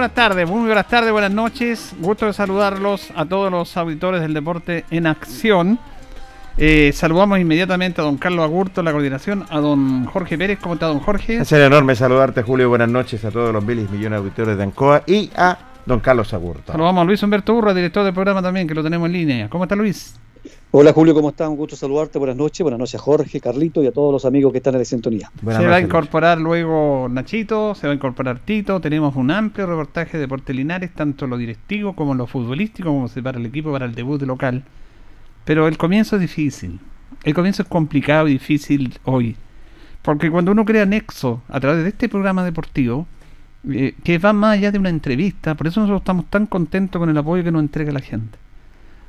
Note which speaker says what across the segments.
Speaker 1: Buenas tardes, muy buenas tardes, buenas noches. Gusto de saludarlos a todos los auditores del deporte en acción. Eh, saludamos inmediatamente a don Carlos Agurto, la coordinación, a don Jorge Pérez. ¿Cómo está, don Jorge?
Speaker 2: Es un enorme saludarte, Julio. Buenas noches a todos los miles millones de auditores de Ancoa y a don Carlos Agurto.
Speaker 1: Saludamos a Luis Humberto Burra, director del programa también, que lo tenemos en línea. ¿Cómo está, Luis?
Speaker 3: Hola Julio, ¿cómo estás? Un gusto saludarte. Buenas noches. Buenas noches a Jorge, Carlito y a todos los amigos que están en la sintonía.
Speaker 1: se va a incorporar luego Nachito, se va a incorporar Tito. Tenemos un amplio reportaje de Deportes Linares, tanto lo directivo como lo futbolístico, como se para el equipo para el debut local. Pero el comienzo es difícil. El comienzo es complicado y difícil hoy. Porque cuando uno crea nexo a través de este programa deportivo, eh, que va más allá de una entrevista, por eso nosotros estamos tan contentos con el apoyo que nos entrega la gente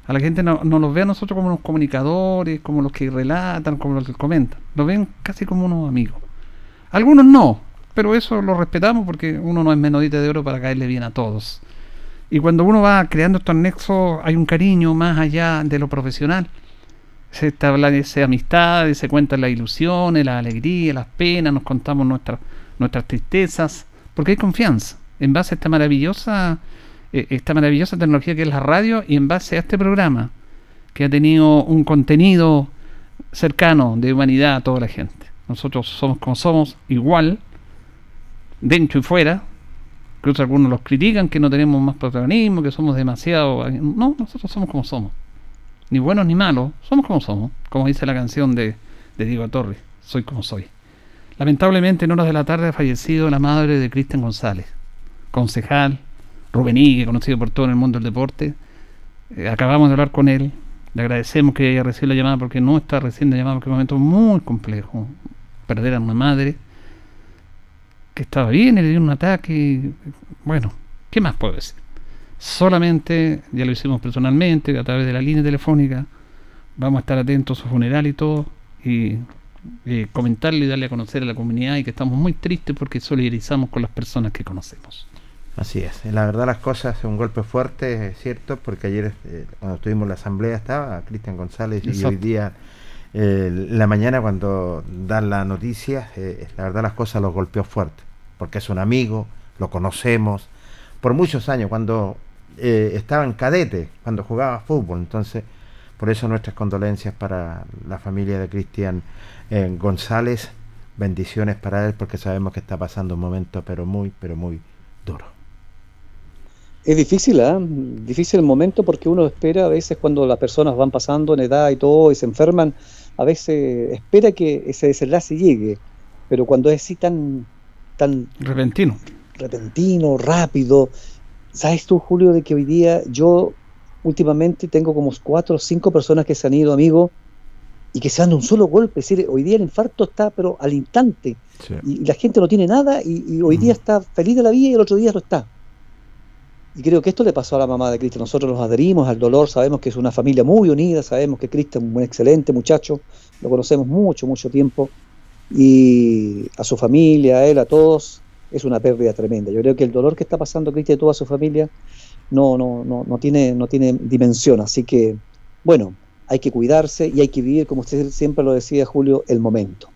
Speaker 1: a la gente no, no los ve a nosotros como unos comunicadores, como los que relatan, como los que comentan. Nos ven casi como unos amigos. Algunos no, pero eso lo respetamos porque uno no es menodita de oro para caerle bien a todos. Y cuando uno va creando estos nexos, hay un cariño más allá de lo profesional. Se establece amistad, se cuentan las ilusiones, las alegrías, las penas, nos contamos nuestras tristezas, porque hay confianza. En base a esta maravillosa eh, esta maravillosa tecnología que es la radio y en base a este programa que ha tenido un contenido cercano de humanidad a toda la gente. Nosotros somos como somos, igual, dentro y fuera. Incluso algunos los critican que no tenemos más protagonismo, que somos demasiado... No, nosotros somos como somos. Ni buenos ni malos, somos como somos. Como dice la canción de, de Diego Torres, soy como soy. Lamentablemente en horas de la tarde ha fallecido la madre de Cristian González, concejal, Rubení, conocido por todo en el mundo del deporte. Eh, acabamos de hablar con él. Le agradecemos que haya recibido la llamada porque no está recién la llamada porque es un momento muy complejo. Perder a una madre que estaba bien le dio un ataque. Bueno, ¿qué más puedo decir? Solamente, ya lo hicimos personalmente, a través de la línea telefónica. Vamos a estar atentos a su funeral y todo. Y eh, comentarle y darle a conocer a la comunidad y que estamos muy tristes porque solidarizamos con las personas que conocemos.
Speaker 2: Así es, la verdad las cosas, un golpe fuerte, es cierto, porque ayer eh, cuando tuvimos la asamblea estaba Cristian González y hoy día, eh, la mañana cuando dan la noticia, eh, la verdad las cosas los golpeó fuerte, porque es un amigo, lo conocemos por muchos años, cuando eh, estaba en cadete, cuando jugaba fútbol. Entonces, por eso nuestras condolencias para la familia de Cristian González. Bendiciones para él porque sabemos que está pasando un momento pero muy, pero muy duro.
Speaker 3: Es difícil, ¿eh? difícil el momento porque uno espera a veces cuando las personas van pasando en edad y todo y se enferman, a veces espera que ese desenlace llegue, pero cuando es así tan, tan
Speaker 1: repentino,
Speaker 3: repentino, rápido, sabes tú Julio de que hoy día yo últimamente tengo como cuatro o cinco personas que se han ido, amigos, y que se dan un solo golpe. Es decir, hoy día el infarto está, pero al instante, y, la gente no tiene nada, y, hoy día está feliz de la vida y el otro día no está. Y creo que esto le pasó a la mamá de Cristian. Nosotros nos adherimos al dolor, sabemos que es una familia muy unida, sabemos que Cristian es un excelente muchacho, lo conocemos mucho, mucho tiempo. Y a su familia, a él, a todos, es una pérdida tremenda. Yo creo que el dolor que está pasando Cristian y toda su familia no, no, no, no, tiene, no tiene dimensión. Así que, bueno, hay que cuidarse y hay que vivir, como usted siempre lo decía, Julio, el momento.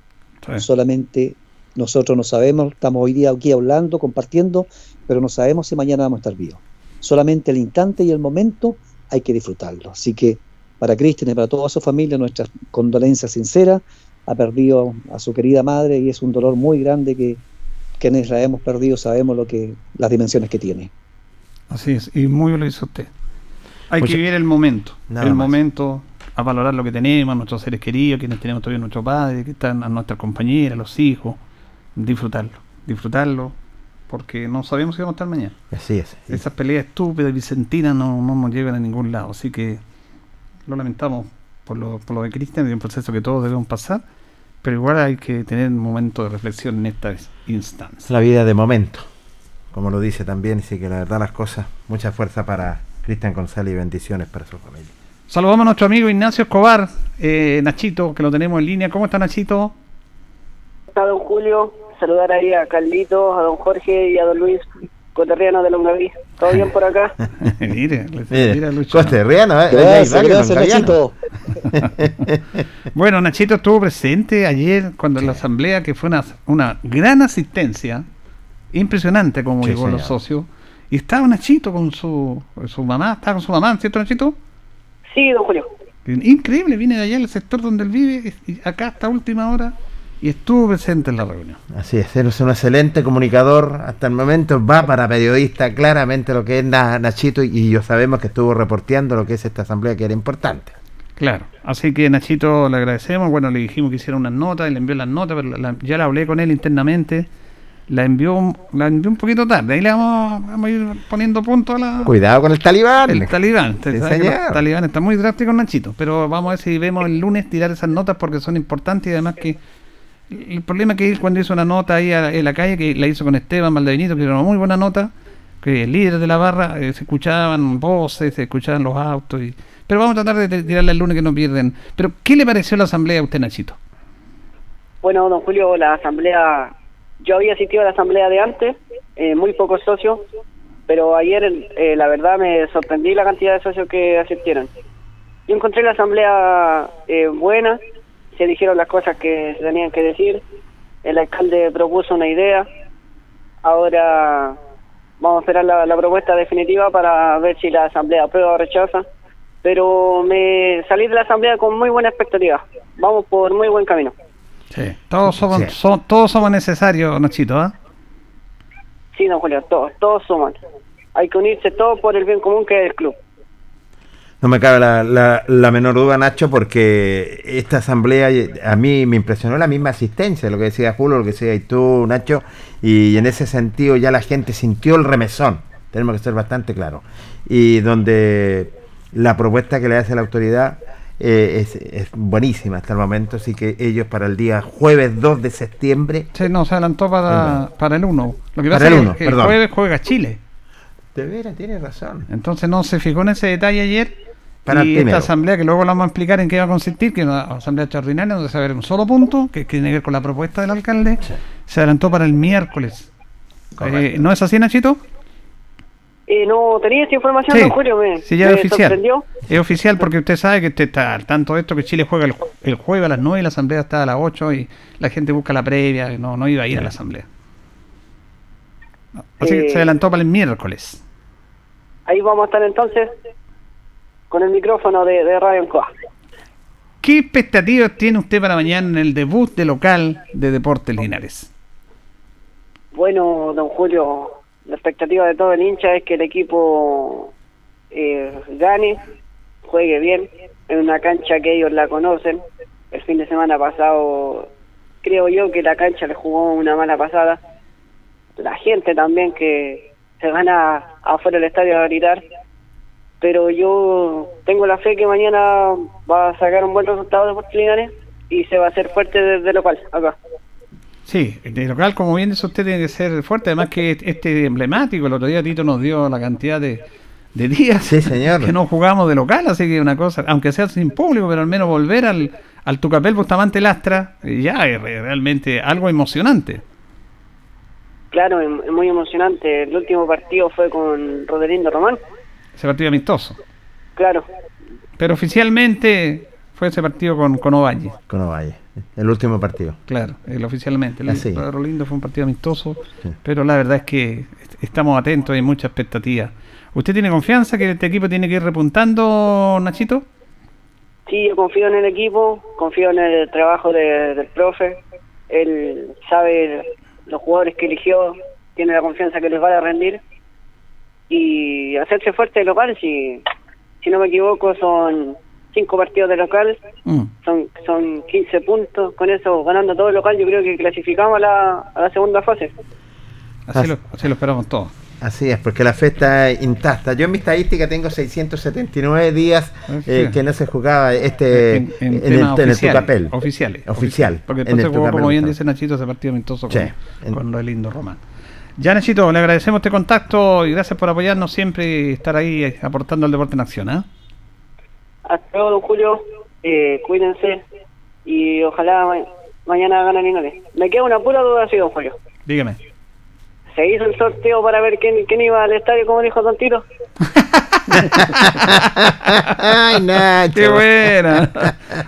Speaker 3: Solamente nosotros no sabemos, estamos hoy día aquí hablando, compartiendo, pero no sabemos si mañana vamos a estar vivos. Solamente el instante y el momento hay que disfrutarlo. Así que para Cristian y para toda su familia, nuestra condolencia sincera. Ha perdido a su querida madre y es un dolor muy grande que quienes la hemos perdido sabemos lo que las dimensiones que tiene.
Speaker 1: Así es, y muy bien lo hizo usted. Hay que vivir el momento, el momento, a valorar lo que tenemos, nuestros seres queridos, quienes tenemos todavía nuestro padre, que están a nuestras compañeras, los hijos, disfrutarlo, disfrutarlo, porque no sabemos si vamos a estar mañana.
Speaker 2: Así es.
Speaker 1: Esas peleas estúpidas, vicentinas, no, no nos llevan a ningún lado. Así que lo lamentamos por lo, por lo de Cristian, es un proceso que todos debemos pasar, pero igual hay que tener un momento de reflexión en esta instancia.
Speaker 2: La vida de momento, como lo dice también, así que la verdad las cosas, mucha fuerza para Cristian González y bendiciones para su familia.
Speaker 1: Saludamos a nuestro amigo Ignacio Escobar, eh, Nachito, que lo tenemos en línea. ¿Cómo está Nachito?
Speaker 4: Está don Julio, saludar ahí a Carlitos, a don Jorge y a don Luis Coterriano de Longaví. ¿Todo bien por acá?
Speaker 2: mire, mire Lucho. Coterriano, ¿eh? Gracias,
Speaker 1: gracias Nachito. bueno, Nachito estuvo presente ayer cuando en la asamblea, que fue una, una gran asistencia, impresionante como llegó los socios. Y estaba Nachito con su, su mamá, estaba con su mamá, ¿cierto Nachito?
Speaker 4: Sí, don Julio.
Speaker 1: Increíble, viene de allá el sector donde él vive, y acá hasta última hora, y estuvo presente en la reunión.
Speaker 2: Así es, él es un excelente comunicador, hasta el momento va para periodista claramente lo que es Nachito, y yo sabemos que estuvo reporteando lo que es esta asamblea que era importante.
Speaker 1: Claro, así que Nachito le agradecemos, bueno, le dijimos que hiciera unas notas, y le envió las notas, pero ya la hablé con él internamente la envió, la envió un poquito tarde. Ahí le vamos, a ir poniendo punto a la.
Speaker 2: Cuidado con el talibán.
Speaker 1: El talibán. el talibán está muy drástico, Nachito. Pero vamos a ver si vemos el lunes tirar esas notas porque son importantes y además que. El problema es que él cuando hizo una nota ahí en la calle, que la hizo con Esteban Valdevinito, que era una muy buena nota, que el líder de la barra, eh, se escuchaban voces, se escuchaban los autos. Y, pero vamos a tratar de tirarle el lunes que no pierden. Pero, ¿qué le pareció la asamblea a usted, Nachito?
Speaker 4: Bueno, don Julio, la asamblea yo había asistido a la asamblea de antes, eh, muy pocos socios, pero ayer eh, la verdad me sorprendí la cantidad de socios que asistieron. Yo encontré la asamblea eh, buena, se dijeron las cosas que se tenían que decir, el alcalde propuso una idea, ahora vamos a esperar la, la propuesta definitiva para ver si la asamblea aprueba o rechaza, pero me salí de la asamblea con muy buena expectativa, vamos por muy buen camino.
Speaker 1: Todos somos, todos somos necesarios, Nachito, ¿ah?
Speaker 4: Sí, don Julio, todos, todos somos. Hay que unirse todos por el bien común que es el club.
Speaker 2: No me cabe la, la, menor duda, Nacho, porque esta asamblea a mí me impresionó la misma asistencia, lo que decía Julio, lo que decía tú, Nacho, y en ese sentido ya la gente sintió el remesón, tenemos que ser bastante claros, y donde la propuesta que le hace la autoridad eh, es, buenísima hasta el momento, así que ellos para el día jueves 2 de septiembre...
Speaker 1: Sí, no, se adelantó para, para el 1. Lo que pasa es que el jueves juega Chile.
Speaker 2: De veras, tiene razón.
Speaker 1: Entonces no se fijó en ese detalle ayer. Para y esta asamblea, que luego la vamos a explicar en qué va a consistir, que es una asamblea extraordinaria donde se va a ver un solo punto, que tiene que ver con la propuesta del alcalde, se adelantó para el miércoles. Eh, ¿No es así, Nachito?
Speaker 4: Eh, no tenía esa información,
Speaker 1: sí, Julio, me, sí, ya es oficial. Es oficial porque usted sabe que usted está al tanto de esto, que Chile juega el, jueves a las 9 y la asamblea está a las 8 y la gente busca la previa, no, no iba a ir a la asamblea. Así que
Speaker 4: Eh,
Speaker 1: se adelantó para el miércoles.
Speaker 4: Ahí vamos a estar entonces con el micrófono de, de Radio.
Speaker 1: ¿Qué expectativas tiene usted para mañana en el debut de local de Deportes Linares?
Speaker 4: Bueno, don Julio, la expectativa de todo el hincha es que el equipo eh, gane, juegue bien, en una cancha que ellos la conocen. El fin de semana pasado, creo yo que la cancha le jugó una mala pasada. La gente también que se van a, afuera del estadio a gritar. Pero yo tengo la fe que mañana va a sacar un buen resultado de Deportes Linares y se va a hacer fuerte desde local, acá.
Speaker 1: Sí, de local, como bien dice usted, tiene que ser fuerte. Además que este emblemático, el otro día Tito nos dio la cantidad de, de días
Speaker 2: Sí, señor.
Speaker 1: que no jugamos de local, así que una cosa, aunque sea sin público, pero al menos volver al, al Tucapel Bustamante Lastra, ya es re- realmente algo emocionante.
Speaker 4: Claro, es es muy emocionante. El último partido fue con Rodelindo Román.
Speaker 1: Ese partido amistoso.
Speaker 4: Claro,
Speaker 1: Pero oficialmente fue ese partido con, con Ovalle.
Speaker 2: Con Ovalle, el último partido.
Speaker 1: Claro, el oficialmente. El
Speaker 2: Así.
Speaker 1: de Rolindo fue un partido amistoso,
Speaker 2: Sí.
Speaker 1: pero la verdad es que est- estamos atentos y hay mucha expectativa. ¿Usted tiene confianza que este equipo tiene que ir repuntando, Nachito?
Speaker 4: sí, yo confío en el equipo, confío en el trabajo de- del profe. Él sabe los jugadores que eligió, tiene la confianza que les va a rendir. Y hacerse fuerte de local, si, si no me equivoco, son cinco partidos de local,
Speaker 1: Mm.
Speaker 4: son, son 15 puntos. Con eso, ganando todo el local, yo creo que clasificamos a la, a la segunda fase.
Speaker 1: Así, lo, así lo esperamos todos.
Speaker 2: Así es, porque la fe está intacta. Yo en mi estadística tengo 679 días eh,
Speaker 1: Sí.
Speaker 2: que no se jugaba este en,
Speaker 1: en,
Speaker 2: el,
Speaker 1: temas
Speaker 2: en el Tucapel. Oficial.
Speaker 1: Porque
Speaker 2: en el
Speaker 1: jugó,
Speaker 2: Tucapel
Speaker 1: como bien dice Nachito, ese partido amistoso con,
Speaker 2: Sí,
Speaker 1: con lo de Lindo Román. Ya, Nachito, le agradecemos este contacto y gracias por apoyarnos siempre y estar ahí eh, aportando al deporte en acción. ¿ah?
Speaker 4: Hasta luego, don Julio. Eh, cuídense y ojalá ma- mañana ganen Linares. Me queda una pura duda así, don Julio.
Speaker 1: Dígame.
Speaker 4: ¿Se hizo el sorteo para ver quién, quién iba al estadio, como dijo Don Tiro?
Speaker 2: Ay, Nacho.
Speaker 1: ¡Qué buena!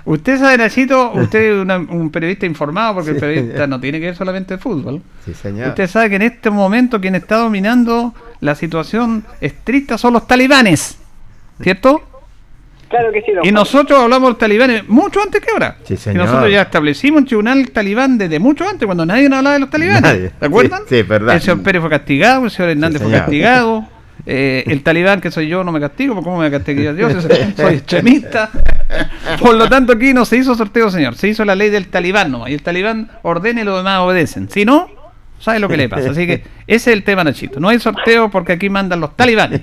Speaker 1: Usted sabe, Nachito, usted es una- un periodista informado porque el periodista no tiene que ver solamente de fútbol.
Speaker 2: Sí, señor.
Speaker 1: Usted sabe que en este momento quien está dominando la situación estricta son los talibanes, ¿cierto?
Speaker 4: Claro que sí, don
Speaker 1: Y nosotros hablamos de los talibanes mucho antes que ahora.
Speaker 2: Sí,
Speaker 1: Y
Speaker 2: señor.
Speaker 1: nosotros ya establecimos un tribunal talibán desde mucho antes, cuando nadie nos hablaba de los talibanes.
Speaker 2: Nadie.
Speaker 1: ¿Se acuerdan?
Speaker 2: Sí, verdad.
Speaker 1: El señor Pérez fue castigado, el señor Hernández fue
Speaker 2: señor.
Speaker 1: castigado. Eh, el talibán que soy yo no me castigo, porque ¿cómo me castigaría yo? Soy, extremista. Por lo tanto, aquí no se hizo sorteo, señor. Se hizo la ley del talibán nomás. Y el talibán ordena y los demás obedecen. Si no, sabe lo que le pasa. Así que ese es el tema, Nachito. No hay sorteo porque aquí mandan los talibanes.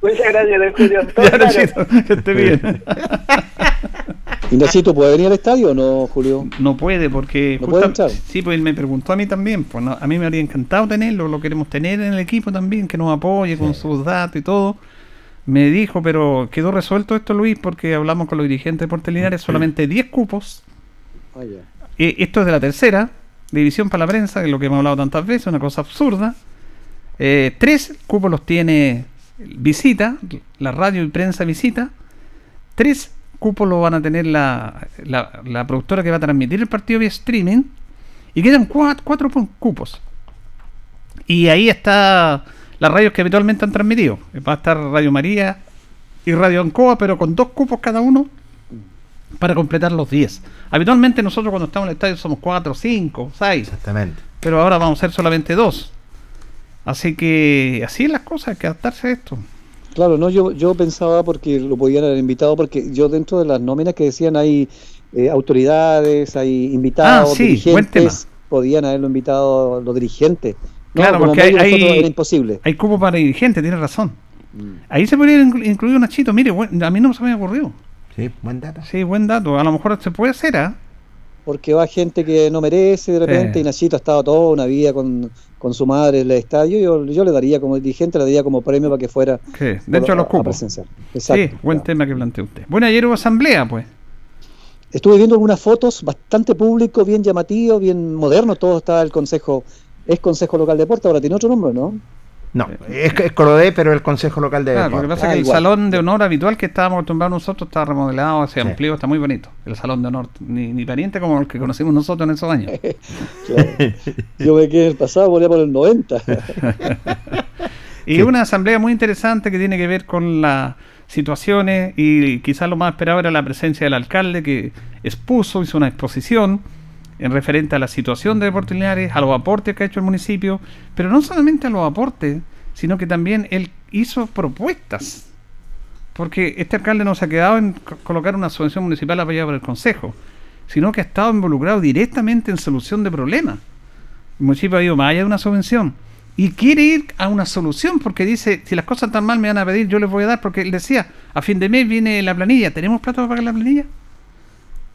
Speaker 4: Muchas gracias, don Julio.
Speaker 1: Ya,
Speaker 4: claro.
Speaker 1: Nachito, que esté bien.
Speaker 3: ¿Y Nachito puede venir al estadio o no, Julio?
Speaker 1: No puede porque
Speaker 3: ¿No puede entrar?
Speaker 1: sí, pues él me preguntó a mí también, pues no, a mí me habría encantado tenerlo, lo queremos tener en el equipo también, que nos apoye con sus datos y todo. Me dijo, pero quedó resuelto esto Luis porque hablamos con los dirigentes de Deportes Linares, solamente 10 cupos. Eh, esto es de la tercera división para la prensa, que es lo que hemos hablado tantas veces, una cosa absurda. Eh, tres cupos los tiene visita, la radio y prensa visita. Tres cupos los van a tener la, la, la productora que va a transmitir el partido vía streaming. Y quedan cuatro, cuatro cupos. Y ahí está las radios que habitualmente han transmitido. Va a estar Radio María y Radio Ancoa, pero con dos cupos cada uno para completar los 10. Habitualmente nosotros cuando estamos en el estadio somos 4, 5, 6,
Speaker 2: Exactamente.
Speaker 1: pero ahora vamos a ser solamente dos. Así que así es las cosas, hay que adaptarse a esto.
Speaker 3: Claro, no, yo, yo pensaba porque lo podían haber invitado, porque yo dentro de las nóminas que decían hay eh, autoridades, hay invitados,
Speaker 1: Ah, sí, buen tema.
Speaker 3: dirigentes, podían haberlo invitado los dirigentes. No,
Speaker 1: Claro, porque hay- hay-
Speaker 3: era imposible.
Speaker 1: Hay cupo para dirigentes, tiene razón.
Speaker 3: Mm.
Speaker 1: Ahí se podría inclu- incluir un Nachito, mire, buen- a mí no se me ocurrió.
Speaker 2: Sí, buen dato.
Speaker 1: Sí, buen dato, a lo mejor se puede hacer, ¿ah?
Speaker 3: Porque va gente que no merece de repente,
Speaker 1: Sí.
Speaker 3: y Nachito ha estado toda una vida con, con su madre en el estadio, yo, yo le daría como dirigente, le daría como premio para que fuera
Speaker 1: Sí, dentro de los cupos.
Speaker 3: Exacto,
Speaker 1: sí, buen
Speaker 3: claro.
Speaker 1: tema que planteó usted. Bueno, ayer hubo asamblea, pues.
Speaker 3: Estuve viendo algunas fotos, bastante público, bien llamativo, bien moderno, todo está el consejo, es Consejo Local de Deporte, ahora tiene otro nombre, ¿no?
Speaker 2: No, es, es Corodé, pero el Consejo Local de
Speaker 1: Claro, lo que
Speaker 2: Deportes.
Speaker 1: pasa es
Speaker 3: Ah,
Speaker 1: que el
Speaker 3: igual.
Speaker 1: salón de honor habitual que estábamos acostumbrados nosotros está remodelado, se
Speaker 2: Sí.
Speaker 1: amplió, está muy bonito. El salón de honor, ni, ni pariente como el que conocimos nosotros en esos años.
Speaker 3: Claro. Yo me quedé en el pasado, volví por el 90.
Speaker 1: Y una asamblea muy interesante que tiene que ver con las situaciones y quizás lo más esperado era la presencia del alcalde que expuso, hizo una exposición en referente a la situación de Deportes Linares, a los aportes que ha hecho el municipio, pero no solamente a los aportes, sino que también él hizo propuestas. Porque este alcalde no se ha quedado en co- colocar una subvención municipal apoyada por el Consejo, sino que ha estado involucrado directamente en solución de problemas. El municipio ha ido más allá de una subvención y quiere ir a una solución porque dice, si las cosas están mal me van a pedir, yo les voy a dar, porque él decía, a fin de mes viene la planilla, ¿tenemos plata para pagar la planilla?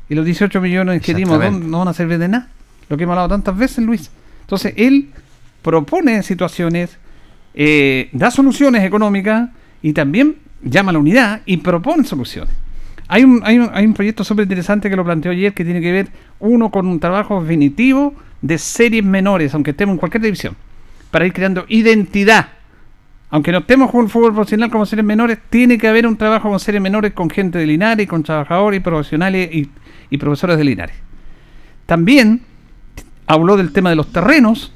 Speaker 1: Y los 18 millones que dimos
Speaker 2: Exactamente.
Speaker 1: ¿dónde- no van a servir de nada. Lo que hemos hablado tantas veces, Luis. Entonces, él propone situaciones, eh, da soluciones económicas y también llama a la unidad y propone soluciones. Hay un, hay un, hay un proyecto súper interesante que lo planteó ayer que tiene que ver, uno, con un trabajo definitivo de series menores, aunque estemos en cualquier división, para ir creando identidad. Aunque no estemos con el fútbol profesional como series menores, tiene que haber un trabajo con series menores, con gente de Linares, con trabajadores y profesionales y, y profesores de Linares. También habló del tema de los terrenos,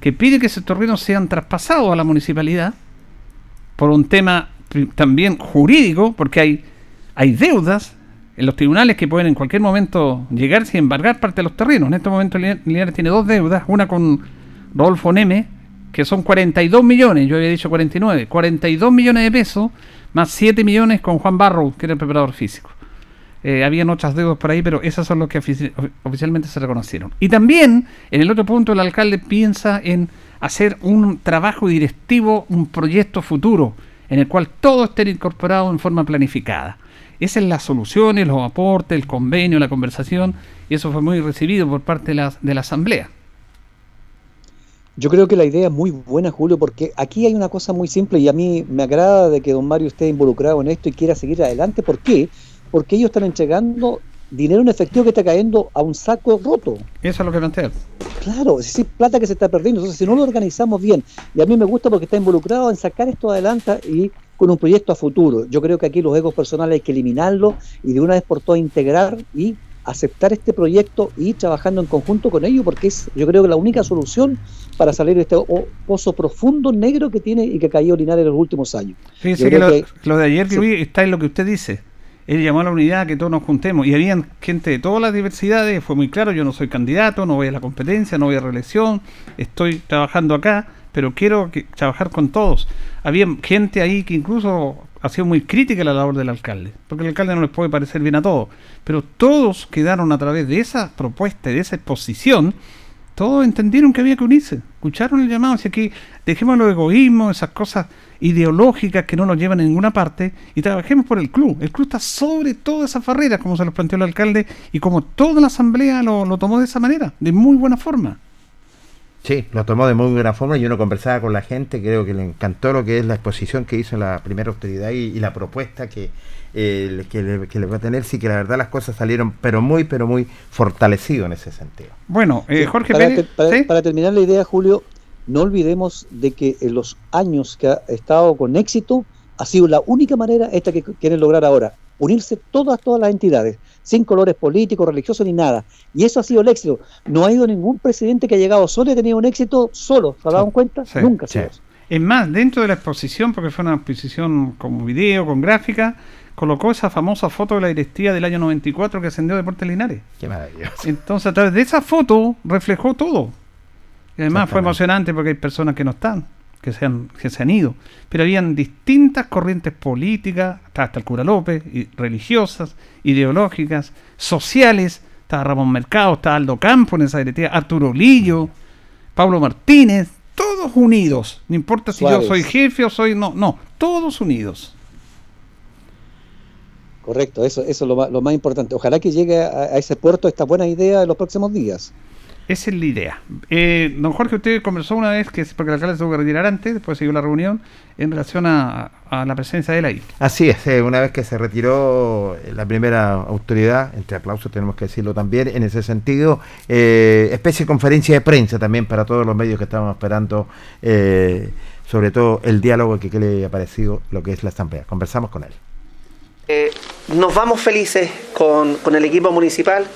Speaker 1: que pide que esos terrenos sean traspasados a la municipalidad por un tema también jurídico, porque hay, hay deudas en los tribunales que pueden en cualquier momento llegar sin embargar parte de los terrenos. En este momento Lin- Linares tiene dos deudas, una con Rodolfo Neme, que son 42 millones, yo había dicho 49, 42 millones de pesos, más 7 millones con Juan Barrow, que era el preparador físico. Eh, habían otras deudas por ahí, pero esas son las que ofici- of- oficialmente se reconocieron. Y también, en el otro punto, el alcalde piensa en hacer un trabajo directivo, un proyecto futuro, en el cual todo esté incorporado en forma planificada. Esa es las soluciones, los aportes, el convenio, la conversación, y eso fue muy recibido por parte de la, de la asamblea.
Speaker 3: Yo creo que la idea es muy buena, Julio, porque aquí hay una cosa muy simple y a mí me agrada de que don Mario esté involucrado en esto y quiera seguir adelante. ¿Por qué? Porque ellos están entregando dinero en efectivo que está cayendo a un saco roto.
Speaker 1: Eso es lo que plantea.
Speaker 3: Claro, es decir, plata que se está perdiendo. Entonces, si no lo organizamos bien, y a mí me gusta porque está involucrado en sacar esto adelante y con un proyecto a futuro. Yo creo que aquí los egos personales hay que eliminarlos y de una vez por todas integrar y aceptar este proyecto y ir trabajando en conjunto con ellos, porque es, yo creo que la única solución para salir de este pozo profundo negro que tiene y que cayó Linares en los últimos años.
Speaker 1: Que lo,
Speaker 3: que-
Speaker 1: lo de ayer,
Speaker 3: sí.
Speaker 1: Luis, está en lo que usted dice. Él llamó a la unidad que todos nos juntemos. Y habían gente de todas las diversidades. Fue muy claro, yo no soy candidato, no voy a la competencia, no voy a reelección. Estoy trabajando acá, pero quiero trabajar con todos. Había gente ahí que incluso ha sido muy crítica a la labor del alcalde. Porque el alcalde no les puede parecer bien a todos. Pero todos quedaron a través de esa propuesta de esa exposición todos entendieron que había que unirse, escucharon el llamado, así que dejemos los egoísmos, esas cosas ideológicas que no nos llevan a ninguna parte y trabajemos por el club. El club está sobre todas esas barreras, como se los planteó el alcalde y como toda la asamblea lo, lo tomó de esa manera, de muy buena forma.
Speaker 2: Sí, lo tomó de muy buena forma y uno conversaba con la gente, creo que le encantó lo que es la exposición que hizo la primera autoridad y la propuesta que, eh, que, le, que le va a tener, sí que la verdad las cosas salieron pero muy, pero muy fortalecido en ese sentido.
Speaker 1: Bueno, eh,
Speaker 3: Sí,
Speaker 1: Jorge
Speaker 3: para,
Speaker 1: Pérez,
Speaker 3: te- para-
Speaker 1: ¿sí?
Speaker 3: para terminar la idea, Julio, no olvidemos de que en los años que ha estado con éxito, ha sido la única manera esta que quieren lograr ahora, unirse todas, todas las entidades, sin colores políticos, religiosos ni nada. Y eso ha sido el éxito. No ha ido ningún presidente que ha llegado solo y ha tenido un éxito solo. ¿Se han dado cuenta?
Speaker 1: Sí,
Speaker 3: Nunca ha
Speaker 2: sí.
Speaker 1: Es más, dentro de la exposición, porque fue una exposición con video, con gráfica, colocó esa famosa foto de la directiva del año 94 que ascendió Deportes Linares.
Speaker 2: Qué maravilloso.
Speaker 1: Entonces, a través de esa foto reflejó todo. Y además fue emocionante porque hay personas que no están, que se han, que se han ido. Pero habían distintas corrientes políticas, estaba hasta el cura López, y religiosas, ideológicas, sociales. Estaba Ramón Mercado, estaba Aldo Campo en esa directiva, Arturo Lillo, Pablo Martínez, todos unidos. No importa si
Speaker 3: Suárez.
Speaker 1: yo soy jefe o soy. No, no, todos unidos.
Speaker 3: Correcto, eso, eso es lo más, lo más importante. Ojalá que llegue a, a ese puerto esta buena idea en los próximos días.
Speaker 1: Esa es la idea. Eh, don Jorge, usted conversó una vez, que es porque el alcalde se tuvo que retirar antes, después siguió la reunión, en relación a, a la presencia de él ahí.
Speaker 2: Así es, eh, una vez que se retiró eh, la primera autoridad, entre aplausos tenemos que decirlo también, en ese sentido, eh, especie de conferencia de prensa también para todos los medios que estábamos esperando eh, sobre todo el diálogo que, que le ha parecido lo que es la asamblea. Conversamos con él.
Speaker 5: Eh, nos vamos felices con, el equipo municipal,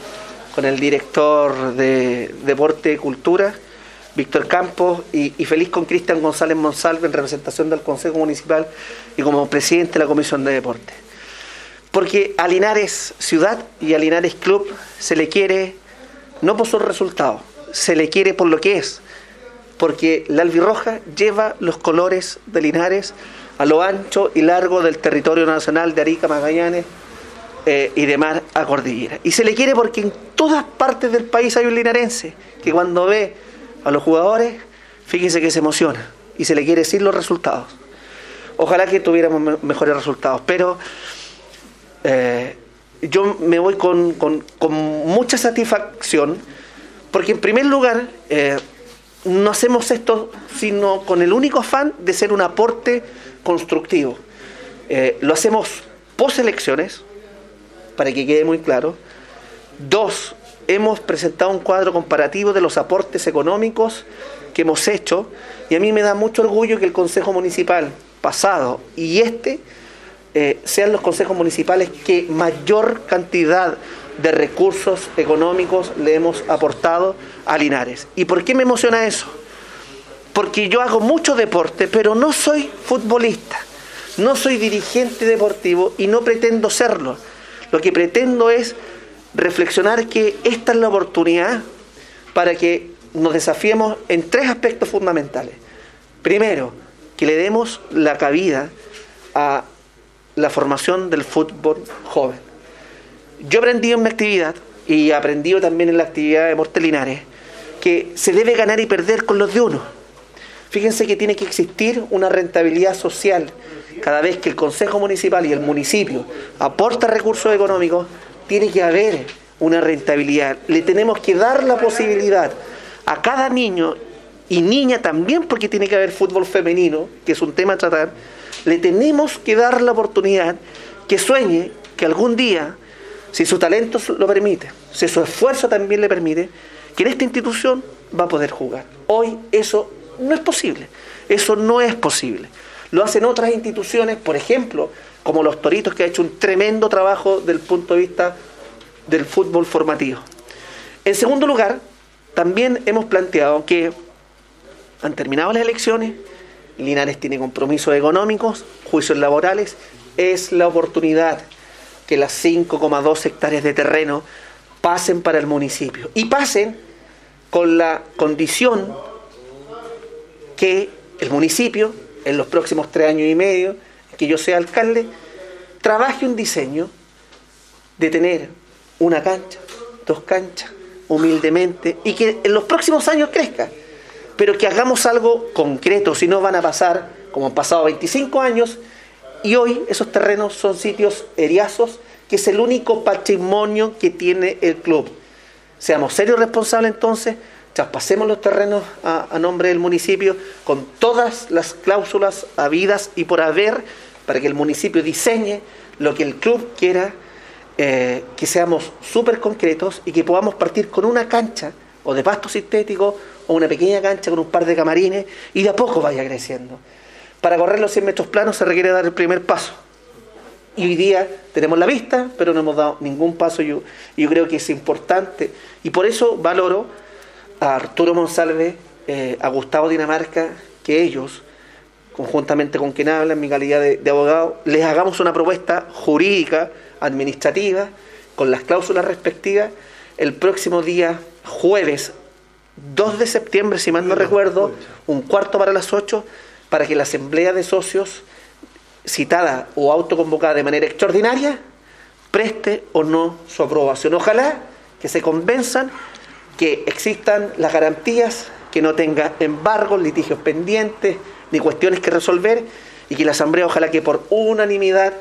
Speaker 5: con el director de Deporte y Cultura, Víctor Campos, y, y feliz con Cristian González Monsalve en representación del Consejo Municipal y como presidente de la Comisión de Deporte. Porque a Linares Ciudad y a Linares Club se le quiere no por sus resultados, se le quiere por lo que es, porque la albirroja lleva los colores de Linares a lo ancho y largo del territorio nacional de Arica, Magallanes eh, y de mar a Cordillera. Y se le quiere porque en todas partes del país hay un linarense que cuando ve a los jugadores, fíjese que se emociona y se le quiere decir los resultados. Ojalá que tuviéramos mejores resultados, pero eh, yo me voy con, con, con, mucha satisfacción porque en primer lugar eh, no hacemos esto sino con el único afán de ser un aporte constructivo. Eh, lo hacemos post elecciones, para que quede muy claro. Dos, hemos presentado un cuadro comparativo de los aportes económicos que hemos hecho y a mí me da mucho orgullo que el Consejo Municipal pasado y este eh, sean los consejos municipales que mayor cantidad de recursos económicos le hemos aportado a Linares. ¿Y por qué me emociona eso? Porque yo hago mucho deporte, pero no soy futbolista, no soy dirigente deportivo y no pretendo serlo. Lo que pretendo es reflexionar que esta es la oportunidad para que nos desafiemos en tres aspectos fundamentales. Primero, que le demos la cabida a la formación del fútbol joven. Yo aprendí en mi actividad y aprendido también en la actividad de Mortelinares que se debe ganar y perder con los de uno Fíjense que tiene que existir una rentabilidad social. Cada vez que el Consejo Municipal y el municipio aporta recursos económicos, tiene que haber una rentabilidad. Le tenemos que dar la posibilidad a cada niño y niña también, porque tiene que haber fútbol femenino, que es un tema a tratar, le tenemos que dar la oportunidad que sueñe que algún día, si su talento lo permite, si su esfuerzo también le permite, que en esta institución va a poder jugar. Hoy eso no es posible. Eso no es posible. Lo hacen otras instituciones, por ejemplo, como los Toritos, que ha hecho un tremendo trabajo del punto de vista del fútbol formativo. En segundo lugar, también hemos planteado que han terminado las elecciones, Linares tiene compromisos económicos, juicios laborales, es la oportunidad que las 5,2 hectáreas de terreno pasen para el municipio y pasen con la condición que el municipio, en los próximos tres años y medio, que yo sea alcalde, trabaje un diseño de tener una cancha, dos canchas, humildemente, y que en los próximos años crezca, pero que hagamos algo concreto, si no van a pasar, como han pasado 25 años, y hoy esos terrenos son sitios eriazos, que es el único patrimonio que tiene el club. Seamos serios responsables entonces, traspasemos los terrenos a, nombre del municipio con todas las cláusulas habidas y por haber para que el municipio diseñe lo que el club quiera, eh, que seamos súper concretos y que podamos partir con una cancha o de pasto sintético o una pequeña cancha con un par de camarines y de a poco vaya creciendo. Para correr los 100 metros planos se requiere dar el primer paso. Y hoy día tenemos la vista, pero no hemos dado ningún paso. Yo, yo creo que es importante. Y por eso valoro a Arturo Monsalve, eh, a Gustavo Dinamarca, que ellos, conjuntamente con quien habla en mi calidad de, de, abogado, les hagamos una propuesta jurídica, administrativa, con las cláusulas respectivas, el próximo día jueves 2 de septiembre, si mal no recuerdo, un cuarto para las 8, para que la asamblea de socios citada o autoconvocada de manera extraordinaria preste o no su aprobación. Ojalá que se convenzan que existan las garantías, que no tenga embargos, litigios pendientes, ni cuestiones que resolver, y que la Asamblea ojalá que por unanimidad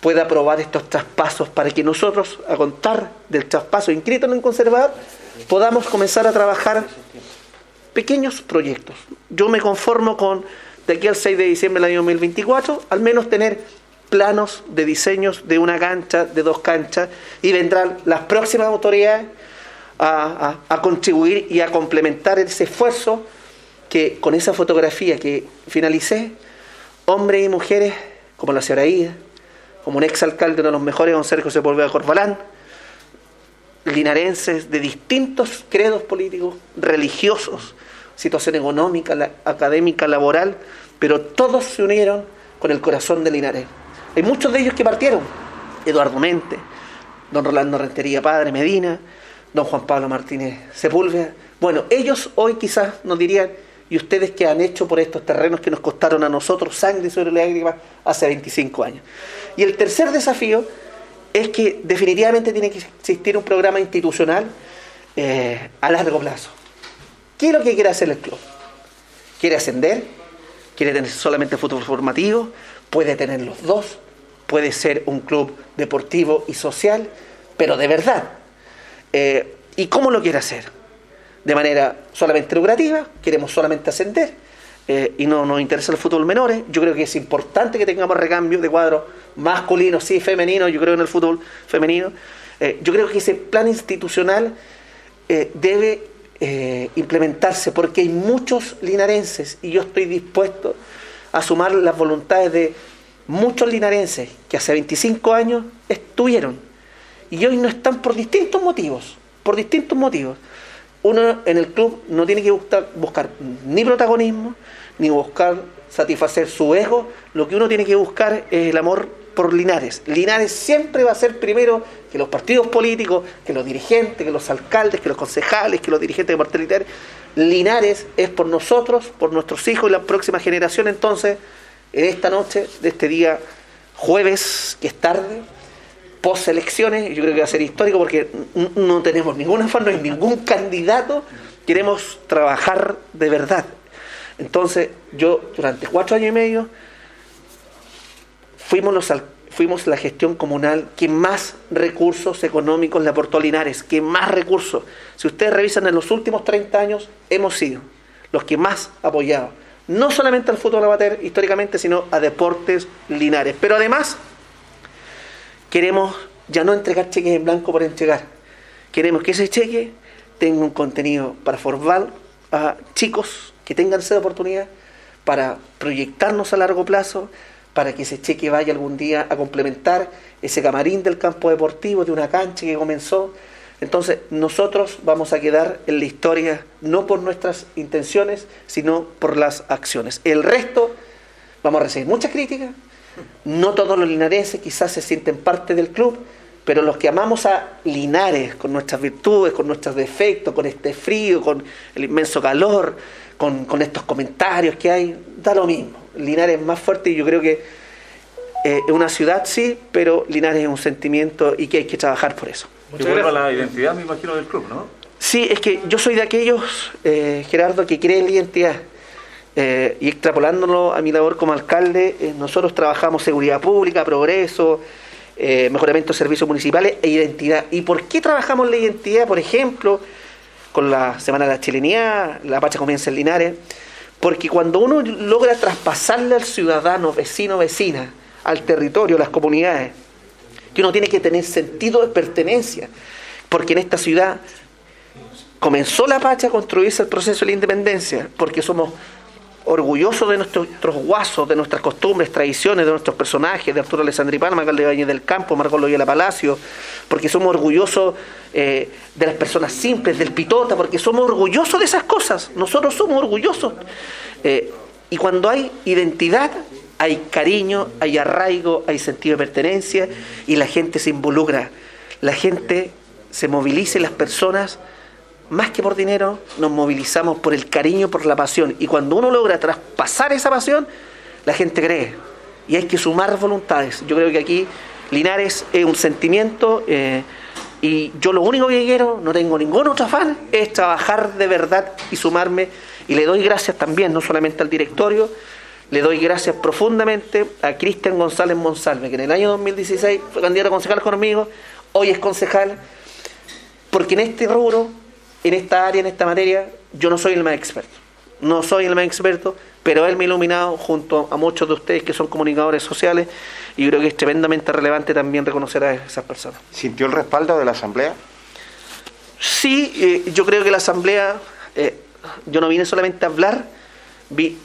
Speaker 5: pueda aprobar estos traspasos para que nosotros, a contar del traspaso inscrito en un conservador, podamos comenzar a trabajar pequeños proyectos. Yo me conformo con, de aquí al 6 de diciembre del año 2024, al menos tener planos de diseños de una cancha, de dos canchas, y vendrán las próximas autoridades a, contribuir y a complementar ese esfuerzo que con esa fotografía que finalicé, hombres y mujeres como la señora Ida, como un exalcalde, de los mejores, don Sergio Sepúlveda Corbalán, linarenses de distintos credos políticos, religiosos, situación económica, académica, laboral, pero todos se unieron con el corazón de Linares. Hay muchos de ellos que partieron, Eduardo Mente, don Rolando Rentería Padre Medina, don Juan Pablo Martínez Sepúlveda. Bueno, ellos hoy quizás nos dirían, ¿y ustedes qué han hecho por estos terrenos que nos costaron a nosotros sangre sobre lágrimas hace 25 años? Y el tercer desafío es que definitivamente tiene que existir un programa institucional eh, a largo plazo. ¿Qué es lo que quiere hacer el club? ¿Quiere ascender? ¿Quiere tener solamente fútbol formativo? Puede tener los dos. Puede ser un club deportivo y social, pero de verdad. Eh, ¿Y cómo lo quiere hacer? ¿De manera solamente lucrativa? ¿Queremos solamente ascender? Eh, y no nos interesa el fútbol menores. Yo creo que es importante que tengamos recambio de cuadros masculinos, sí, femeninos, yo creo en el fútbol femenino. Eh, yo creo que ese plan institucional debe implementarse porque hay muchos linarenses y yo estoy dispuesto a sumar las voluntades de muchos linarenses que hace 25 años estuvieron y hoy no están por distintos motivos, por distintos motivos uno en el club no tiene que buscar, buscar ni protagonismo, ni buscar satisfacer su ego, lo que uno tiene que buscar es el amor por Linares. Linares siempre va a ser primero que los partidos políticos, que los dirigentes, que los alcaldes, que los concejales, que los dirigentes de partidos Linares. Linares es por nosotros, por nuestros hijos y la próxima generación. Entonces, en esta noche, de este día jueves, que es tarde, post elecciones, yo creo que va a ser histórico porque no tenemos ningún afán, no hay ningún candidato, queremos trabajar de verdad. Entonces, yo durante cuatro años y medio fuimos, los, fuimos la gestión comunal que más recursos económicos le aportó Linares, que más recursos. Si ustedes revisan en los últimos 30 años, hemos sido los que más apoyado. No solamente al fútbol amateur históricamente, sino a deportes linares. Pero además, Queremos ya no entregar cheques en blanco por entregar. Queremos que ese cheque tenga un contenido para formar a chicos que tengan esa oportunidad, para proyectarnos a largo plazo, para que ese cheque vaya algún día a complementar ese camarín del campo deportivo, de una cancha que comenzó. Entonces nosotros vamos a quedar en la historia no por nuestras intenciones, sino por las acciones. El resto vamos a recibir muchas críticas, no todos los linarenses quizás se sienten parte del club, pero los que amamos a Linares, con nuestras virtudes, con nuestros defectos, con este frío, con el inmenso calor, con, estos comentarios que hay, da lo mismo. Linares es más fuerte y yo creo que eh, es una ciudad sí, pero Linares es un sentimiento y que hay que trabajar por eso.
Speaker 6: Que vuelva la identidad, me imagino, del club, ¿no?
Speaker 5: Sí, es que yo soy de aquellos, eh, Gerardo, que creen la identidad. Eh, y extrapolándolo a mi labor como alcalde, eh, nosotros trabajamos seguridad pública, progreso, eh, mejoramiento de servicios municipales e identidad. ¿Y por qué trabajamos la identidad, por ejemplo, con la Semana de la Chilenidad, la Pacha comienza en Linares? Porque cuando uno logra traspasarle al ciudadano, vecino, vecina, al territorio, a las comunidades, que uno tiene que tener sentido de pertenencia, porque en esta ciudad comenzó la Pacha a construirse el proceso de la independencia, porque somos orgulloso de nuestros, guasos, de nuestras costumbres, tradiciones, de nuestros personajes, de Arturo Alessandri Palma, de Valle del Campo, Marco Loyola Palacio, porque somos orgullosos eh, de las personas simples, del pitota, porque somos orgullosos de esas cosas, nosotros somos orgullosos. Eh, y cuando hay identidad, hay cariño, hay arraigo, hay sentido de pertenencia y la gente se involucra, la gente se moviliza y las personas más que por dinero, nos movilizamos por el cariño, por la pasión. Y cuando uno logra traspasar esa pasión, la gente cree. Y hay que sumar voluntades. Yo creo que aquí Linares es un sentimiento eh, y yo lo único que quiero, no tengo ningún otro afán, es trabajar de verdad y sumarme. Y le doy gracias también, no solamente al directorio, le doy gracias profundamente a Cristian González Monsalve, que en el año 2016 fue candidato a concejal conmigo, hoy es concejal, porque en este rubro en esta área, en esta materia, yo no soy el más experto. No soy el más experto, pero él me ha iluminado junto a muchos de ustedes que son comunicadores sociales y creo que es tremendamente relevante también reconocer a esas personas.
Speaker 2: ¿Sintió el respaldo de la Asamblea?
Speaker 5: Sí, eh, yo creo que la Asamblea, eh, yo no vine solamente a hablar, vi,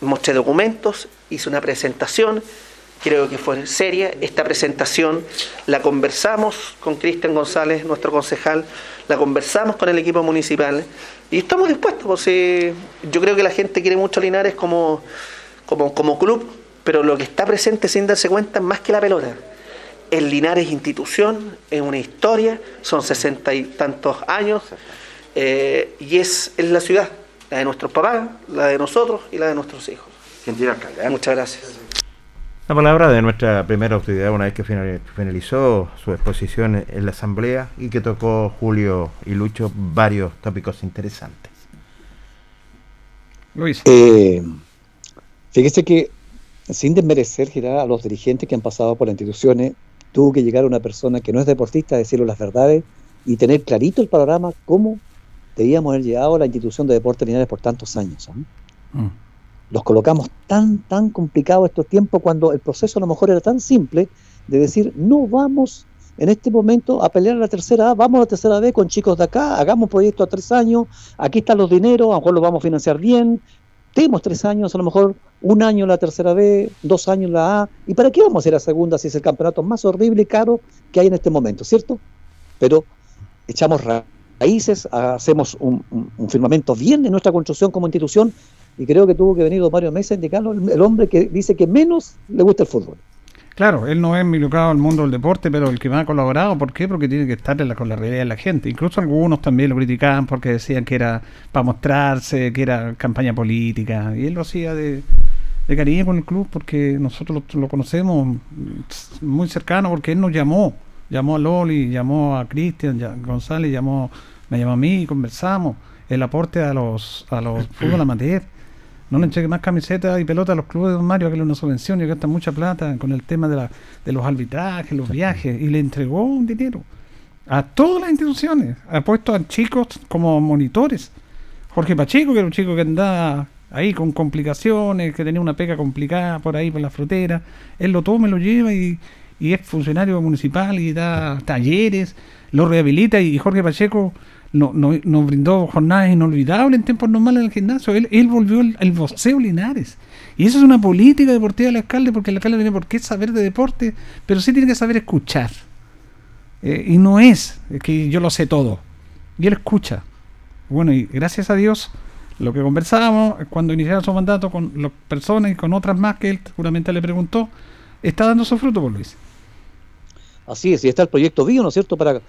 Speaker 5: mostré documentos, hice una presentación, creo que fue seria. Esta presentación la conversamos con Cristian González, nuestro concejal, la conversamos con el equipo municipal y estamos dispuestos. Pues, yo creo que la gente quiere mucho a Linares como, como, como club, pero lo que está presente sin darse cuenta es más que la pelota. El Linares institución, es una historia, son sesenta y tantos años eh, y es, es la ciudad, la de nuestros papás, la de nosotros y la de nuestros hijos. Muchas gracias.
Speaker 2: La palabra de nuestra primera autoridad una vez que finalizó su exposición en la asamblea y que tocó Julio y Lucho varios tópicos interesantes.
Speaker 3: Luis. Eh, fíjese que sin desmerecer Gerard, a los dirigentes que han pasado por las instituciones, tuvo que llegar una persona que no es deportista a decirle las verdades y tener clarito el panorama cómo debíamos haber llegado a la institución de deportes lineales por tantos años. Mm los colocamos tan, tan complicados estos tiempos cuando el proceso a lo mejor era tan simple de decir, no vamos en este momento a pelear a la tercera A, vamos a la tercera B con chicos de acá, hagamos un proyecto a tres años, aquí están los dineros, a lo mejor los vamos a financiar bien, tenemos tres años, a lo mejor un año en la tercera B, dos años en la A, ¿y para qué vamos a ir a segunda si es el campeonato más horrible y caro que hay en este momento, ¿cierto? Pero echamos raíces, hacemos un, un firmamento bien en nuestra construcción como institución y creo que tuvo que venir don Mario Mesa a indicarlo, el, hombre que dice que menos le gusta el fútbol.
Speaker 1: Claro, él no es milocado al mundo del deporte, pero el que más ha colaborado, ¿por qué? Porque tiene que estar con la realidad de la gente. Incluso algunos también lo criticaban porque decían que era para mostrarse, que era campaña política. Y él lo hacía de, cariño con el club porque nosotros lo, conocemos muy cercano porque él nos llamó. Llamó a Loli, llamó a Cristian González, llamó, me llamó a mí y conversamos. El aporte a los, a los fútbol amateur no le entregue más camisetas y pelotas a los clubes de Don Mario, que le una subvención y gasta mucha plata con el tema de, la, de los arbitrajes, los viajes, y le entregó un dinero a todas las instituciones. Ha puesto a chicos como monitores. Jorge Pacheco, que era un chico que andaba ahí con complicaciones, que tenía una pega complicada por ahí por la frontera, él lo toma, lo lleva y, y es funcionario municipal y da talleres, lo rehabilita y Jorge Pacheco no, no, nos brindó jornadas inolvidables en tiempos normales en el gimnasio. Él, él volvió el, el boxeo Linares. Y eso es una política deportiva del alcalde, porque el alcalde no tiene por qué saber de deporte, pero sí tiene que saber escuchar. Eh, y no es que yo lo sé todo. Y él escucha. Bueno, y gracias a Dios, lo que conversábamos cuando iniciaron su mandato con las personas y con otras más que él seguramente le preguntó, está dando su fruto, por Luis.
Speaker 3: Así es, y está el proyecto BIO, ¿no es cierto?, para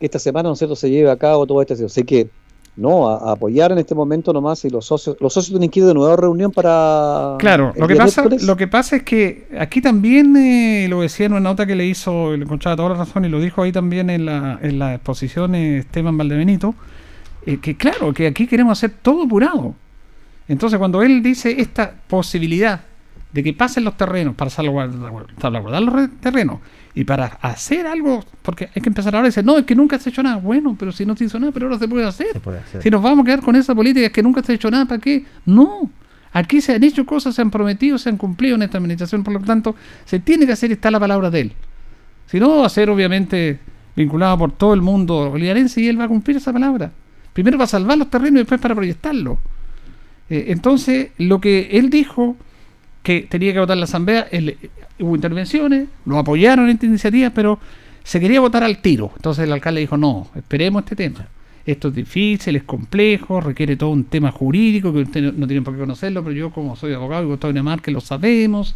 Speaker 3: esta semana, ¿no es cierto?, se lleve a cabo todo este. Sé que no, a, apoyar en este momento nomás y los socios, los socios tienen que ir de nuevo a reunión para.
Speaker 1: Claro, lo que, pasa, lo que pasa es que aquí también eh, lo decía en una nota que le hizo, le encontraba toda la razón y lo dijo ahí también en la, en la exposición Esteban Valdebenito, eh, que claro, que aquí queremos hacer todo apurado. Entonces, cuando él dice esta posibilidad de que pasen los terrenos para salvaguardar los terrenos y para hacer algo, porque hay que empezar ahora y decir, no, es que nunca se ha hecho nada. Bueno, pero si no se hizo nada, pero ahora se puede hacer. Si nos vamos a quedar con esa política, es que nunca se ha hecho nada, ¿para qué? No. Aquí se han hecho cosas, se han prometido, se han cumplido en esta administración, por lo tanto, se tiene que hacer y está la palabra de él. Si no, va a ser obviamente vinculado por todo el mundo bolivarense y él va a cumplir esa palabra. Primero para salvar los terrenos y después para proyectarlo. Eh, entonces, lo que él dijo que tenía que votar la Asamblea, hubo intervenciones, lo apoyaron en esta iniciativa, pero se quería votar al tiro. Entonces el alcalde dijo, no, esperemos este tema. Esto es difícil, es complejo, requiere todo un tema jurídico que usted no, tiene por qué conocerlo, pero yo como soy abogado y en que lo sabemos.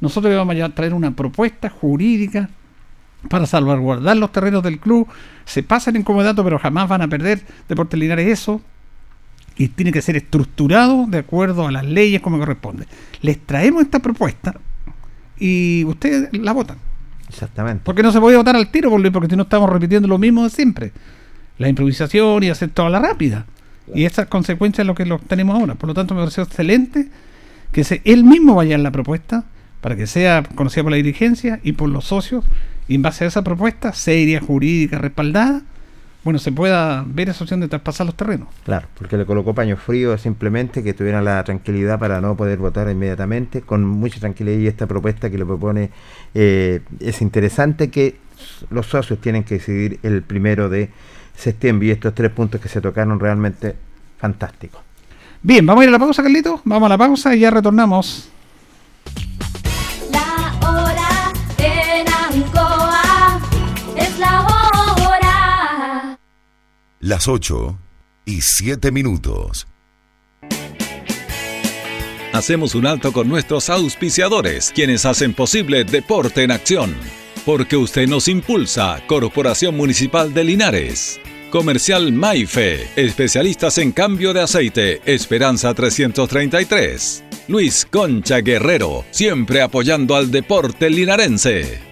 Speaker 1: Nosotros le vamos a traer una propuesta jurídica para salvaguardar los terrenos del club. Se pasan en comodato, pero jamás van a perder Deportes Linares eso y tiene que ser estructurado de acuerdo a las leyes como corresponde. Les traemos esta propuesta y ustedes la votan.
Speaker 2: Exactamente.
Speaker 1: Porque no se puede votar al tiro, porque si no estamos repitiendo lo mismo de siempre. La improvisación y hacer toda la rápida. Y esas consecuencias es lo que lo tenemos ahora. Por lo tanto, me pareció excelente que se, él mismo vaya en la propuesta para que sea conocida por la dirigencia y por los socios. Y en base a esa propuesta seria, jurídica, respaldada, bueno, se pueda ver esa opción de traspasar los terrenos.
Speaker 2: Claro, porque le colocó paño frío simplemente que tuvieran la tranquilidad para no poder votar inmediatamente, con mucha tranquilidad y esta propuesta que le propone eh, es interesante que los socios tienen que decidir el primero de septiembre y estos tres puntos que se tocaron realmente fantásticos.
Speaker 1: Bien, vamos a ir a la pausa, Carlito. Vamos a la pausa y ya retornamos.
Speaker 7: Las 8 y 7 minutos.
Speaker 8: Hacemos un alto con nuestros auspiciadores, quienes hacen posible Deporte en Acción. Porque usted nos impulsa, Corporación Municipal de Linares. Comercial Maife, especialistas en cambio de aceite, Esperanza 333. Luis Concha Guerrero, siempre apoyando al deporte linarense.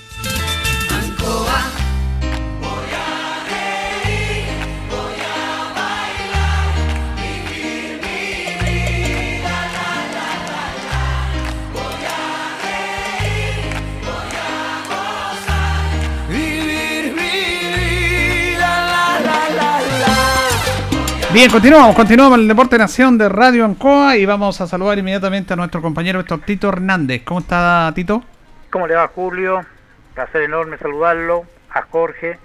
Speaker 1: Bien, continuamos, continuamos el Deporte Nación de Radio Ancoa y vamos a saludar inmediatamente a nuestro compañero Héctor Tito Hernández. ¿Cómo está Tito?
Speaker 9: ¿Cómo le va Julio? Placer enorme saludarlo, a Jorge,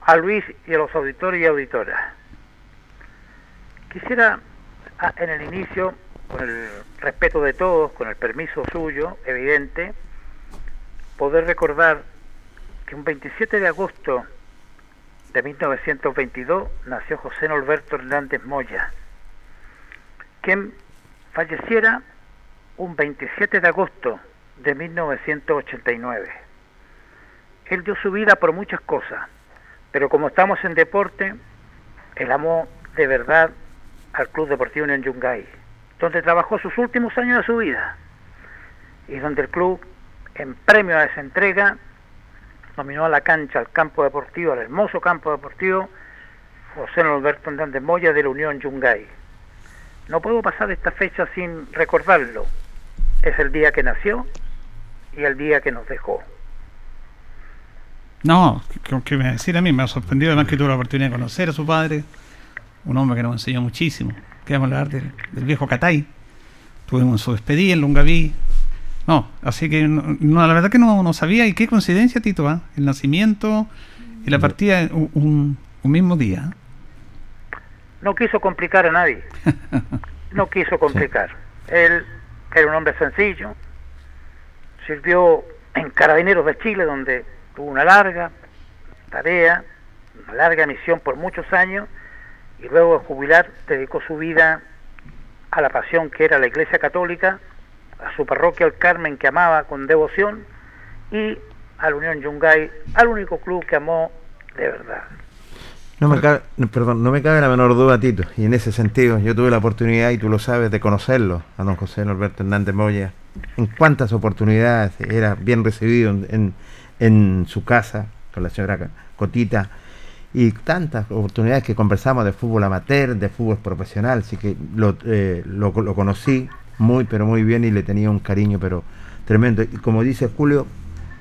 Speaker 9: a Luis y a los auditores y auditoras. Quisiera, ah, en el inicio, con el respeto de todos, con el permiso suyo, evidente, poder recordar que un 27 de agosto de 1922 nació José Norberto Hernández Moya, quien falleciera un 27 de agosto de 1989. Él dio su vida por muchas cosas, pero como estamos en deporte, él amó de verdad al Club Deportivo Unión Yungay, donde trabajó sus últimos años de su vida y donde el club, en premio a esa entrega, nominó a la cancha, al campo deportivo, al hermoso campo deportivo, José Alberto Hernández Moya de la Unión Yungay. No puedo pasar esta fecha sin recordarlo. Es el día que nació y el día que nos dejó.
Speaker 1: No, ¿qué, me decir a mí? Me ha sorprendido además que tuve la oportunidad de conocer a su padre, un hombre que nos enseñó muchísimo. Que vamos a hablar del, del viejo Catay. Tuvimos su despedida en Lungaví. No, así que no, no, la verdad que no, no sabía. Y qué coincidencia, Tito, ¿ah? el nacimiento y la partida un, mismo día.
Speaker 9: No quiso complicar a nadie. No quiso complicar. Él era un hombre sencillo. Sirvió en Carabineros de Chile, donde tuvo una larga tarea, una larga misión por muchos años, y luego de jubilar dedicó su vida a la pasión que era la Iglesia Católica, a su parroquia El Carmen que amaba con devoción, y a la Unión Yungay, al único club que amó de verdad.
Speaker 2: No me cabe, perdón, no me cabe la menor duda, Tito. Y en ese sentido, yo tuve la oportunidad, y tú lo sabes, de conocerlo, a don José Norberto Hernández Moya. En cuántas oportunidades era bien recibido en, en- su casa con la señora Cotita. Y tantas oportunidades que conversamos de fútbol amateur, de fútbol profesional. Así que lo, eh, lo conocí muy, pero muy bien y le tenía un cariño, pero tremendo. Y como dice Julio,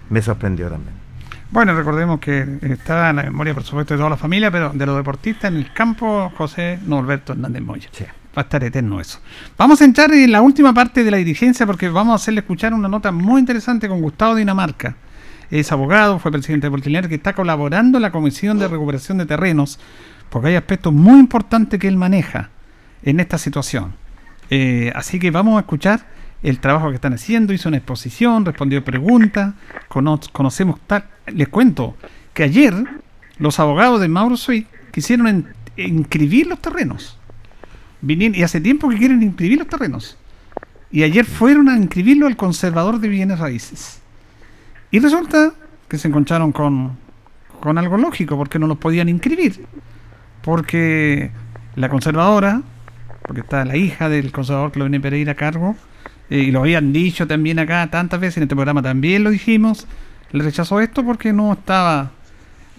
Speaker 2: me sorprendió también.
Speaker 1: Bueno, recordemos que está en la memoria, por supuesto, de toda la familia, pero de los deportistas en el campo, José Norberto Hernández Moya. Va a estar eterno eso. Vamos a entrar en la última parte de la dirigencia porque vamos a hacerle escuchar una nota muy interesante con Gustavo Dinamarca. Es abogado, fue presidente de Portilinar, que está colaborando en la Comisión de Recuperación de Terrenos, porque hay aspectos muy importantes que él maneja en esta situación. Eh, así que vamos a escuchar el trabajo que están haciendo. Hizo una exposición, respondió preguntas, cono- conocemos tal. Les cuento que ayer los abogados de Mauro Sweet quisieron inscribir los terrenos. Vinieron, y hace tiempo que quieren inscribir los terrenos. Y ayer fueron a inscribirlo al conservador de bienes raíces. Y resulta que se encontraron con, con algo lógico, porque no los podían inscribir. Porque la conservadora, porque está la hija del conservador viene Pereira a cargo, eh, y lo habían dicho también acá tantas veces, en este programa también lo dijimos, le rechazó esto porque no estaba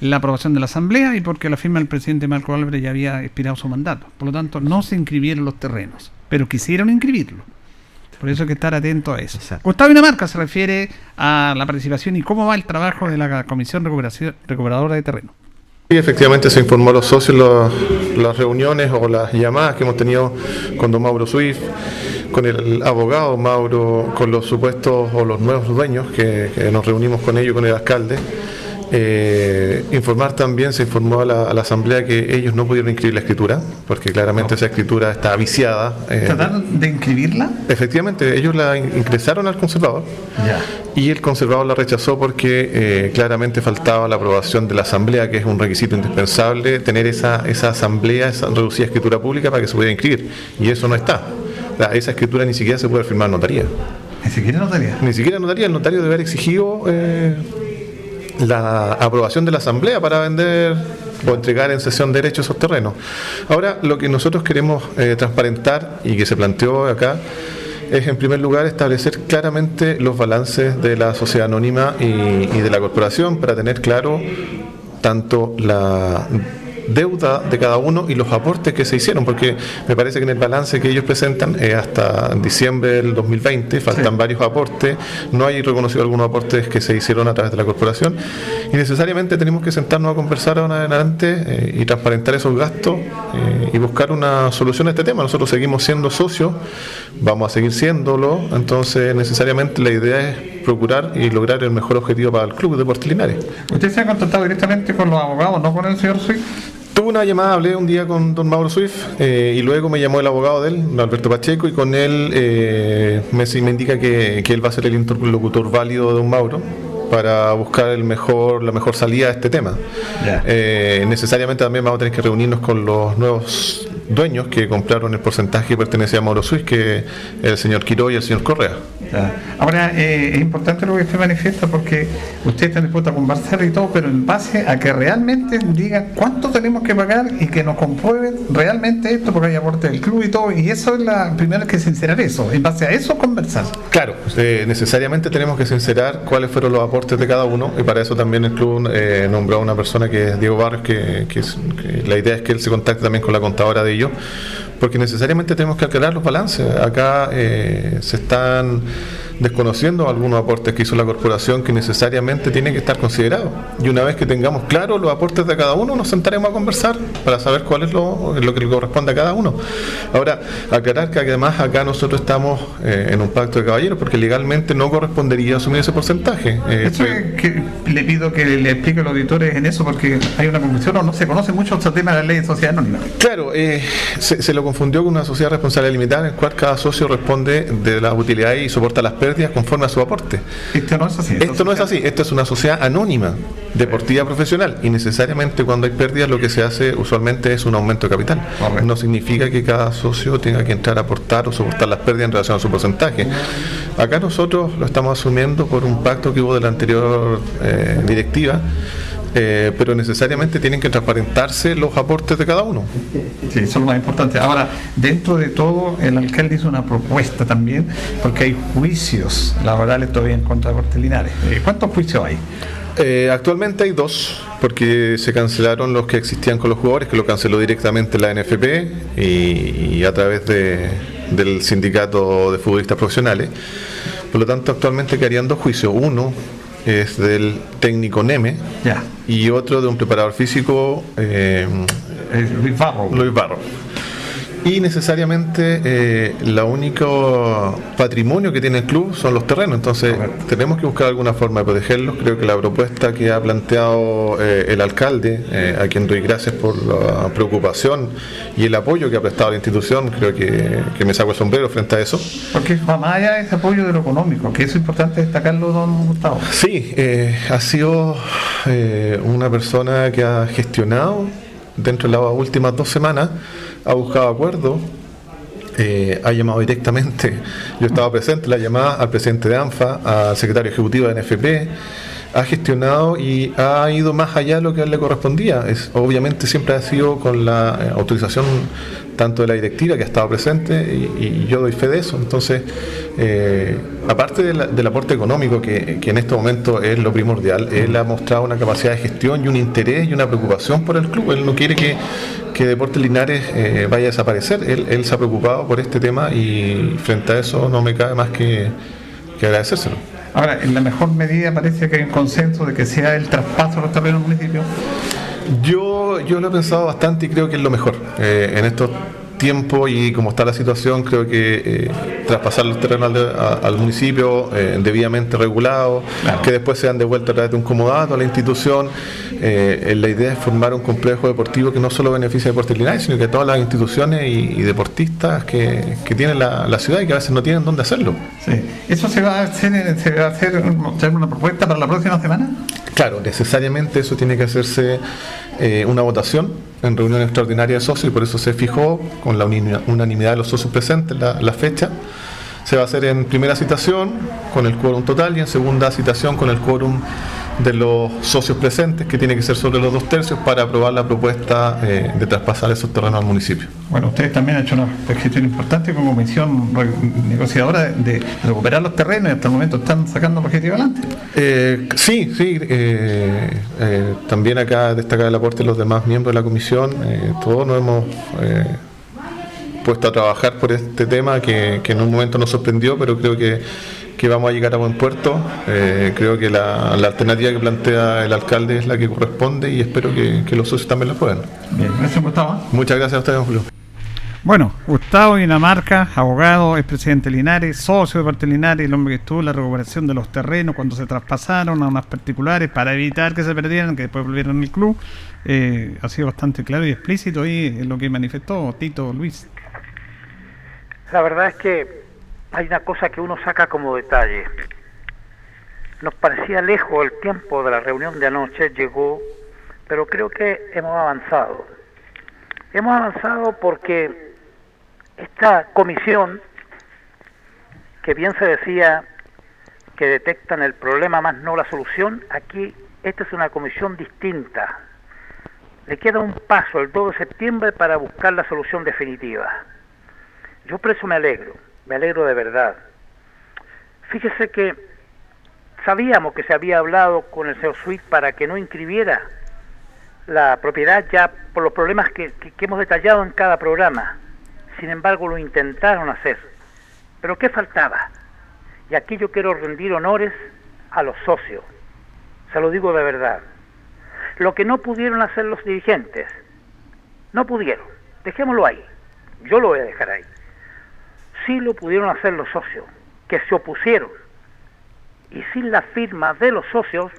Speaker 1: la aprobación de la Asamblea y porque la firma del presidente Marco Álvarez ya había expirado su mandato. Por lo tanto, no se inscribieron los terrenos, pero quisieron inscribirlo. Por eso hay que estar atento a eso. Gustavo Dinamarca se refiere a la participación y cómo va el trabajo de la Comisión Recuperación, Recuperadora de Terreno.
Speaker 10: Sí, efectivamente se informó a los socios las reuniones o las llamadas que hemos tenido con don Mauro Swift, con el abogado Mauro, con los supuestos o los nuevos dueños que nos reunimos con ellos, con el alcalde. Eh, informar también, se informó a la, a la asamblea que ellos no pudieron inscribir la escritura, porque claramente esa escritura está viciada. eh,
Speaker 1: ¿Trataron de inscribirla?
Speaker 10: Efectivamente, ellos la in- ingresaron al conservador y el conservador la rechazó porque eh, claramente faltaba la aprobación de la asamblea, que es un requisito indispensable, tener esa, esa asamblea, esa reducida escritura pública para que se pudiera inscribir. Y eso no está. O sea, esa escritura ni siquiera se puede firmar en notaría.
Speaker 1: Ni siquiera notaría.
Speaker 10: Ni siquiera notaría. El notario debe haber exigido la aprobación de la asamblea para vender o entregar en sesión de derecho esos terrenos. Ahora, lo que nosotros queremos eh, transparentar y que se planteó acá es, en primer lugar, establecer claramente los balances de la sociedad anónima y, y de la corporación para tener claro tanto la deuda de cada uno y los aportes que se hicieron, porque me parece que en el balance que ellos presentan es hasta diciembre del 2020, faltan varios aportes, no hay reconocido algunos aportes que se hicieron a través de la corporación y necesariamente tenemos que sentarnos a conversar ahora en adelante eh, y transparentar esos gastos eh, y buscar una solución a este tema. Nosotros seguimos siendo socios, vamos a seguir siéndolo, entonces necesariamente la idea es procurar y lograr el mejor objetivo para el Club Deportes Linares.
Speaker 1: ¿Usted se ha contactado directamente con los abogados, no con el señor Swift?
Speaker 10: Tuve una llamada, hablé un día con don Mauro Swift eh, y luego me llamó el abogado de él, Alberto Pacheco, y con él eh, me, me indica que, que él va a ser el interlocutor válido de don Mauro para buscar el mejor, la mejor salida a este tema. Eh, necesariamente también vamos a tener que reunirnos con los nuevos dueños que compraron el porcentaje que pertenecía a Mauro Suiz, que el señor Quiro y el señor Correa.
Speaker 1: Ahora, eh, es importante lo que usted manifiesta porque usted está dispuesto a conversar y todo, pero en base a que realmente digan cuánto tenemos que pagar y que nos comprueben realmente esto, porque hay aporte del club y todo, y eso es la primera que sincerar eso, en base a eso conversar.
Speaker 10: Claro, eh, necesariamente tenemos que sincerar cuáles fueron los aportes de cada uno y para eso también el club eh, nombró a una persona que es Diego Barrios, que, que la idea es que él se contacte también con la contadora de ellos, porque necesariamente tenemos que aclarar los balances. Acá eh, se están desconociendo algunos aportes que hizo la corporación que necesariamente tienen que estar considerados. Y una vez que tengamos claro los aportes de cada uno, nos sentaremos a conversar para saber cuál es lo, lo que le corresponde a cada uno. Ahora, aclarar que además acá nosotros estamos eh, en un pacto de caballeros porque legalmente no correspondería asumir ese porcentaje. Eh,
Speaker 1: Eso es que le pido que le explique a los auditores en eso porque hay una confusión o no se conoce mucho este tema de la ley de sociedad anónima.
Speaker 10: Claro, eh, se, se lo confundió con una sociedad responsable limitada en el cual cada socio responde de las utilidades y soporta las pérdidas conforme a su aporte.
Speaker 1: Esto no es así.
Speaker 10: Esto no es así, esto es una sociedad anónima, deportiva profesional y necesariamente cuando hay pérdidas lo que se hace usualmente es un aumento de capital. No significa que cada socio tenga que entrar a aportar o soportar las pérdidas en relación a su porcentaje. Acá nosotros lo estamos asumiendo por un pacto que hubo de la anterior eh, directiva. Eh, pero necesariamente tienen que transparentarse los aportes de cada uno.
Speaker 1: Sí, eso es lo más importante. Ahora, dentro de todo, el alcalde hizo una propuesta también, porque hay juicios laborales todavía en contra de Cortes Linares. Eh, ¿Cuántos juicios hay?
Speaker 10: Eh, actualmente hay dos, porque se cancelaron los que existían con los jugadores, que lo canceló directamente la NFP y, y a través de- del sindicato de futbolistas profesionales. Por lo tanto, actualmente quedarían dos juicios. Uno es del técnico Neme y otro de un preparador físico, eh,
Speaker 1: Luis Barro.
Speaker 10: Luis Barro. Y necesariamente eh, el único patrimonio que tiene el club son los terrenos, entonces tenemos que buscar alguna forma de protegerlos. Creo que la propuesta que ha planteado eh, el alcalde, eh, a quien doy gracias por la preocupación y el apoyo que ha prestado la institución, creo que, que me saco el sombrero frente a eso.
Speaker 1: Porque va más allá de ese apoyo de lo económico, que eso es importante destacarlo, don Gustavo.
Speaker 10: Sí, eh, ha sido eh, una persona que ha gestionado dentro de las últimas dos semanas, ha buscado acuerdos, eh, ha llamado directamente, yo estaba presente, la llamada al presidente de ANFA, al secretario ejecutivo de NFP, ha gestionado y ha ido más allá de lo que le correspondía. Es, obviamente siempre ha sido con la eh, autorización tanto de la directiva que ha estado presente y, yo doy fe de eso. Entonces, eh, aparte del aporte económico, que, que en este momento es lo primordial, él ha mostrado una capacidad de gestión y un interés y una preocupación por el club. Él no quiere que, que Deportes Linares eh, vaya a desaparecer. Él, él se ha preocupado por este tema y frente a eso no me cabe más que, que agradecérselo.
Speaker 1: Ahora, en la mejor medida parece que hay un consenso de que sea el traspaso de los terrenos del municipio.
Speaker 10: Yo, yo lo he pensado bastante y creo que es lo mejor. Eh, en estos tiempos y como está la situación, creo que eh, traspasar los terrenos al, a- al municipio eh, debidamente regulados, que después sean devueltos a través de un comodato a la institución. eh, la idea es formar un complejo deportivo que no solo beneficie a Deportes Linares, sino que a todas las instituciones y, y deportistas que, que tiene la, la ciudad y que a veces no tienen dónde hacerlo.
Speaker 1: Sí. ¿Eso se va a hacer, se va a hacer una propuesta para la próxima semana?
Speaker 10: Claro, necesariamente eso tiene que hacerse una votación en reunión extraordinaria de socios y por eso se fijó con la unanimidad de los socios presentes la, la fecha. Se va a hacer en primera citación con el quórum total y en segunda citación con el quórum de los socios presentes, que tiene que ser sobre los dos tercios para aprobar la propuesta eh, de traspasar esos terrenos al municipio.
Speaker 1: Bueno, ustedes también han hecho una gestión importante como comisión negociadora de, de recuperar los terrenos y hasta el momento están sacando el objetivo adelante.
Speaker 10: Eh, sí, sí. eh, también acá destacar el aporte de los demás miembros de la comisión. todos nos hemos puesto a trabajar por este tema que, que en un momento nos sorprendió, pero creo que, que vamos a llegar a buen puerto. Eh, creo que la, la alternativa que plantea el alcalde es la que corresponde y espero que, que los socios también la puedan.
Speaker 1: Bien, gracias Gustavo.
Speaker 10: Muchas gracias a ustedes, don Julio.
Speaker 1: Bueno, Gustavo Dinamarca, abogado, expresidente Linares, socio de Parte Linares, el hombre que estuvo en la recuperación de los terrenos cuando se traspasaron a unas particulares para evitar que se perdieran, que después volvieron al club. Eh, ha sido bastante claro y explícito ahí en lo que manifestó Tito Luis.
Speaker 9: La verdad es que hay una cosa que uno saca como detalle. Nos parecía lejos el tiempo de la reunión de anoche, llegó, pero creo que hemos avanzado. Hemos avanzado porque esta comisión, que bien se decía que detectan el problema más no la solución, aquí esta es una comisión distinta. Le queda un paso el 2 de septiembre para buscar la solución definitiva. Yo por eso me alegro, me alegro de verdad. Fíjese que sabíamos que se había hablado con el señor Sweet para que no inscribiera la propiedad ya por los problemas que hemos detallado en cada programa. Sin embargo, lo intentaron hacer. Pero ¿qué faltaba? Y aquí yo quiero rendir honores a los socios. Se lo digo de verdad. Lo que no pudieron hacer los dirigentes, no pudieron. Dejémoslo ahí. Yo lo voy a dejar ahí. Sí lo pudieron hacer los socios, que se opusieron. Y sin la firma de los socios,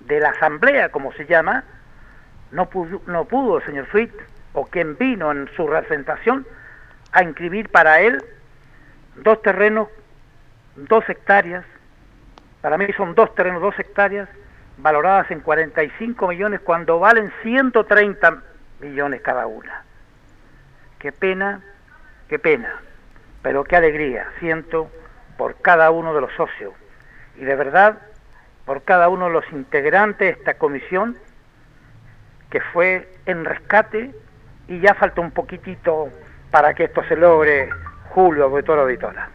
Speaker 9: de la asamblea, como se llama, no pudo, no pudo el señor Sweet, o quien vino en su representación, a inscribir para él dos terrenos, dos hectáreas, para mí son dos terrenos, dos hectáreas, valoradas en 45 millones cuando valen 130 millones cada una. Qué pena, qué pena, pero qué alegría siento por cada uno de los socios y de verdad por cada uno de los integrantes de esta comisión que fue en rescate y ya falta un poquitito para que esto se logre, Julio, auditor, auditora.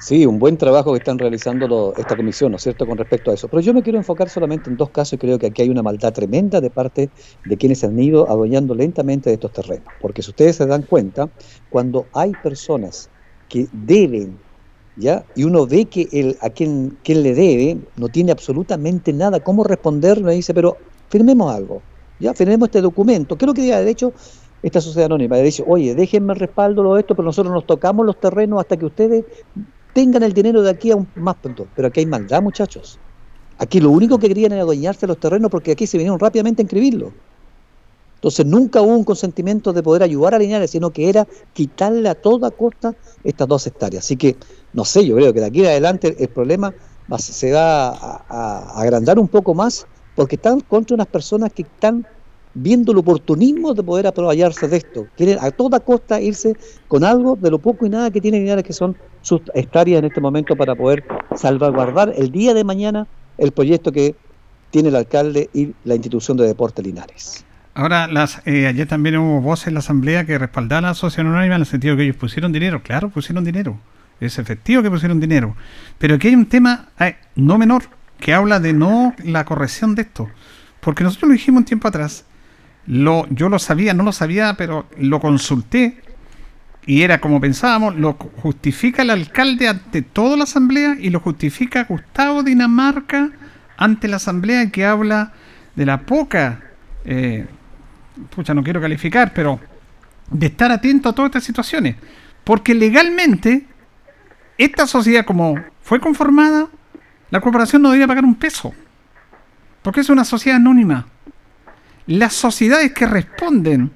Speaker 3: Sí, un buen trabajo que están realizando esta comisión, ¿no es cierto?, con respecto a eso. Pero yo me quiero enfocar solamente en dos casos y creo que aquí hay una maldad tremenda de parte de quienes han ido adueñando lentamente de estos terrenos. Porque si ustedes se dan cuenta, cuando hay personas que deben, ¿ya? Y uno ve que el, a quien, quien le debe no tiene absolutamente nada, cómo responder, me dice, pero firmemos algo, ¿ya? Firmemos este documento. ¿Qué lo que diga de hecho esta sociedad anónima? Le dice, oye, déjenme el respaldo de esto, pero nosotros nos tocamos los terrenos hasta que ustedes tengan el dinero de aquí a un más pronto. Pero aquí hay maldad, muchachos. Aquí lo único que querían era adueñarse los terrenos porque aquí se vinieron rápidamente a inscribirlo. Entonces nunca hubo un consentimiento de poder ayudar a Linares, sino que era quitarle a toda costa estas dos hectáreas. Así que, no sé, yo creo que de aquí en adelante el problema se va a- a agrandar un poco más porque están contra unas personas que están viendo el oportunismo de poder aprovecharse de esto. Quieren a toda costa irse con algo de lo poco y nada que tiene Linares, que son sus hectáreas en este momento para poder salvaguardar el día de mañana el proyecto que tiene el alcalde y la institución de deporte Linares.
Speaker 1: Ahora, las, eh, ayer también hubo voces en la asamblea que respaldaban a la asociación anónima en el sentido que ellos pusieron dinero. Claro, pusieron dinero. Es efectivo que pusieron dinero. Pero aquí hay un tema eh, no menor que habla de no la corrección de esto. Porque nosotros lo dijimos un tiempo atrás. Lo, yo lo sabía, no lo sabía, pero lo consulté y era como pensábamos, lo justifica el alcalde ante toda la asamblea y lo justifica Gustavo Dinamarca ante la asamblea que habla de la poca, eh, no quiero calificar, pero de estar atento a todas estas situaciones. Porque legalmente, esta sociedad como fue conformada, la corporación no debía pagar un peso. Porque es una sociedad anónima. Las sociedades que responden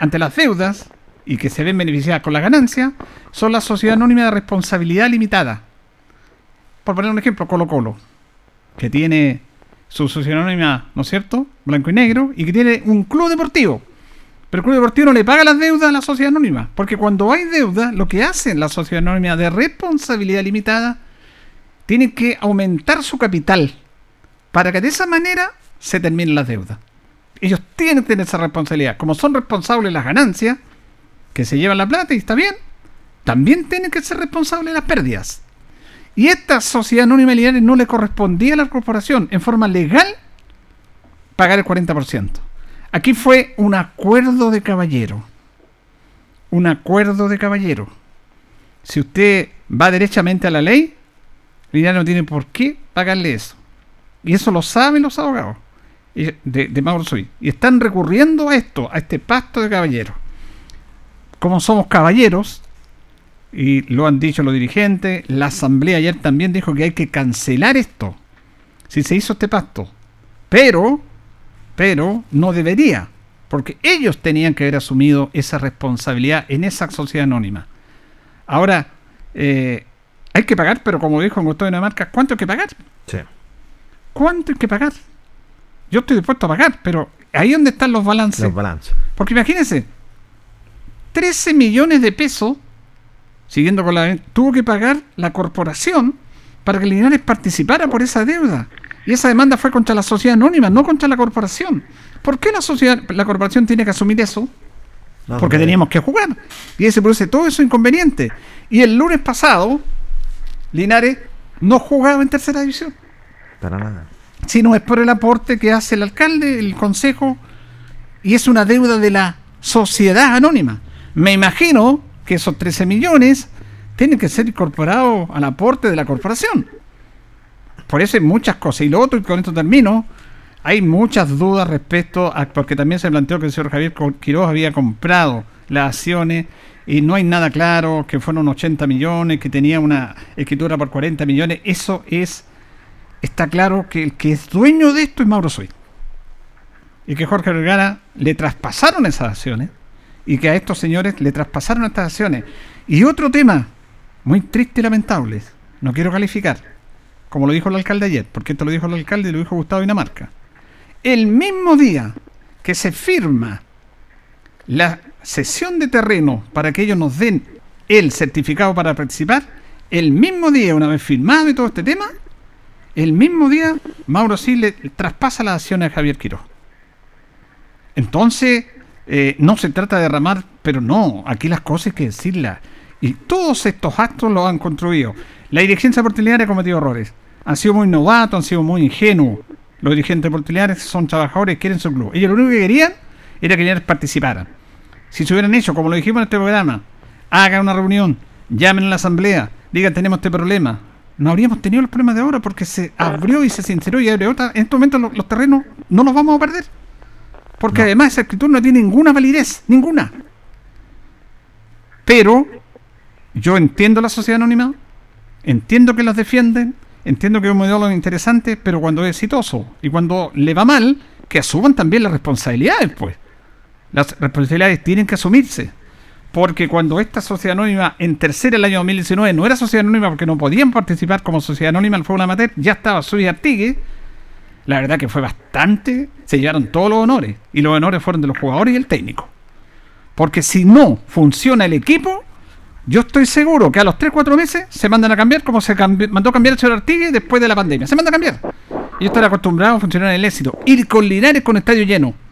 Speaker 1: ante las deudas y que se ven beneficiadas con la ganancia son las sociedades anónimas de responsabilidad limitada. Por poner un ejemplo, Colo Colo, que tiene su sociedad anónima, ¿no es cierto? Blanco y negro, y que tiene un club deportivo. Pero el club deportivo no le paga las deudas a la sociedad anónima, porque cuando hay deuda, lo que hace la sociedad anónima de responsabilidad limitada, tiene que aumentar su capital para que de esa manera se terminen las deudas. Ellos tienen esa responsabilidad. Como son responsables las ganancias, que se llevan la plata y está bien, también tienen que ser responsables de las pérdidas. Y esta sociedad anónima de Linares no le correspondía a la corporación en forma legal pagar el 40%. Aquí fue un acuerdo de caballero. Un acuerdo de caballero. Si usted va derechamente a la ley, Linares no tiene por qué pagarle eso. Y eso lo saben los abogados de, de Mauro Soy. Y están recurriendo a esto, a este pacto de caballeros. Como somos caballeros, y lo han dicho los dirigentes, la asamblea ayer también dijo que hay que cancelar esto. Si se hizo este pacto. Pero, pero no debería. Porque ellos tenían que haber asumido esa responsabilidad en esa sociedad anónima. Ahora, eh, hay que pagar, pero como dijo Gustavo de Dinamarca, ¿cuánto hay que pagar?
Speaker 2: Sí.
Speaker 1: ¿Cuánto hay que pagar? Yo estoy dispuesto a pagar, pero ahí donde están los balances.
Speaker 2: Los balances.
Speaker 1: Porque imagínense, 13 millones de pesos, siguiendo con la... tuvo que pagar la corporación para que Linares participara por esa deuda. Y esa demanda fue contra la sociedad anónima, no contra la corporación. ¿Por qué la sociedad, la corporación tiene que asumir eso?
Speaker 2: No,
Speaker 1: Porque teníamos que jugar. Y ese produce todo eso inconveniente. Y el lunes pasado, Linares no jugaba en tercera división.
Speaker 2: Para nada.
Speaker 1: Si no es por el aporte que hace el alcalde, el consejo, y es una deuda de la sociedad anónima. Me imagino que esos 13 millones tienen que ser incorporados al aporte de la corporación. Por eso hay muchas cosas. Y lo otro, y con esto termino, hay muchas dudas respecto a, porque también se planteó que el señor Javier Quiroz había comprado las acciones y no hay nada claro, que fueron 80 millones, que tenía una escritura por 40 millones. Eso es, está claro que el que es dueño de esto es Mauro Soy. Y que Jorge Vergara le traspasaron esas acciones y que a estos señores le traspasaron estas acciones. Y otro tema, muy triste y lamentable, no quiero calificar, como lo dijo el alcalde ayer, porque esto lo dijo el alcalde y lo dijo Gustavo Dinamarca. El mismo día que se firma la sesión de terreno para que ellos nos den el certificado para participar, el mismo día, una vez firmado y todo este tema, el mismo día Mauro sí traspasa las acciones a Javier Quiroz. Entonces, eh, no se trata de derramar, pero no, aquí las cosas hay que decirlas. Y todos estos actos los han construido. La dirigencia portiliana ha cometido errores. Han sido muy novatos, han sido muy ingenuos. Los dirigentes portiliares son trabajadores, quieren su club. Ellos lo único que querían era que Linares participara. Si se hubieran hecho, como lo dijimos en este programa, hagan una reunión, llamen a la asamblea, digan tenemos este problema. No habríamos tenido los problemas de ahora porque se abrió y se sinceró y abrió otra. En este momento los, los terrenos no los vamos a perder. Porque además esa escritura no tiene ninguna validez, ninguna. Pero yo entiendo la sociedad anónima, entiendo que las defienden, entiendo que es un modelo interesante, pero cuando es exitoso y cuando le va mal, que asuman también las responsabilidades, pues. Las responsabilidades tienen que asumirse. Porque cuando esta sociedad anónima en tercera el año 2019 no era sociedad anónima porque no podían participar como sociedad anónima al fútbol amateur, ya estaba Suy Artigue, la verdad que fue bastante, se llevaron todos los honores. Y los honores fueron de los jugadores y el técnico. Porque si no funciona el equipo, yo estoy seguro que a los 3-4 meses se mandan a cambiar como se mandó a cambiar el señor Artigue después de la pandemia. Se manda a cambiar. Y yo estoy acostumbrado a funcionar en el éxito. Ir con Linares con estadio lleno.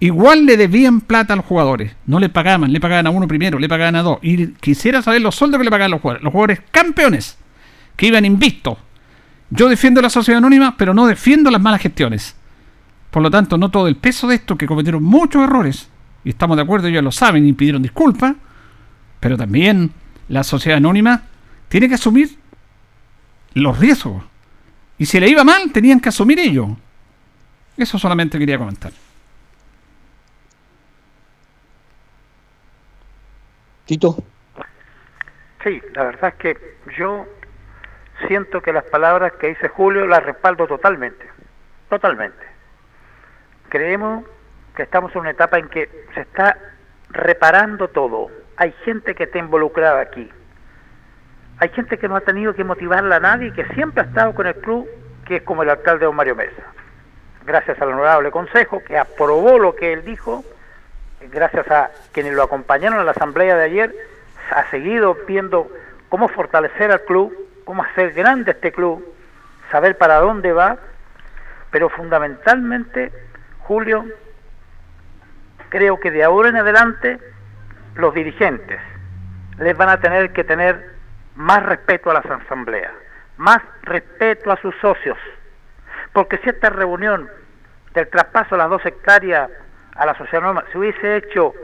Speaker 1: Igual le debían plata a los jugadores. No le pagaban, le pagaban a uno primero, le pagaban a dos. Y quisiera saber los sueldos que le pagaban los jugadores. Los jugadores campeones, que iban invistos. Yo defiendo la sociedad anónima, pero no defiendo las malas gestiones. Por lo tanto, no todo el peso de esto, que cometieron muchos errores, y estamos de acuerdo, ellos lo saben y pidieron disculpas, pero también la sociedad anónima tiene que asumir los riesgos. Y si le iba mal, tenían que asumir ellos. Eso solamente quería comentar.
Speaker 3: Tito.
Speaker 9: Sí, la verdad es que yo siento que las palabras que dice Julio las respaldo totalmente, totalmente. Creemos que estamos en una etapa en que se está reparando todo. Hay gente que está involucrada aquí. Hay gente que no ha tenido que motivarla a nadie y que siempre ha estado con el club, que es como el alcalde don Mario Mesa. Gracias al honorable consejo que aprobó lo que él dijo, gracias a quienes lo acompañaron a la asamblea de ayer, ha seguido viendo cómo fortalecer al club, cómo hacer grande este club, saber para dónde va, pero fundamentalmente, Julio, creo que de ahora en adelante los dirigentes les van a tener que tener más respeto a las asambleas, más respeto a sus socios, porque si esta reunión del traspaso a las dos hectáreas a la sociedad anónima se hubiese hecho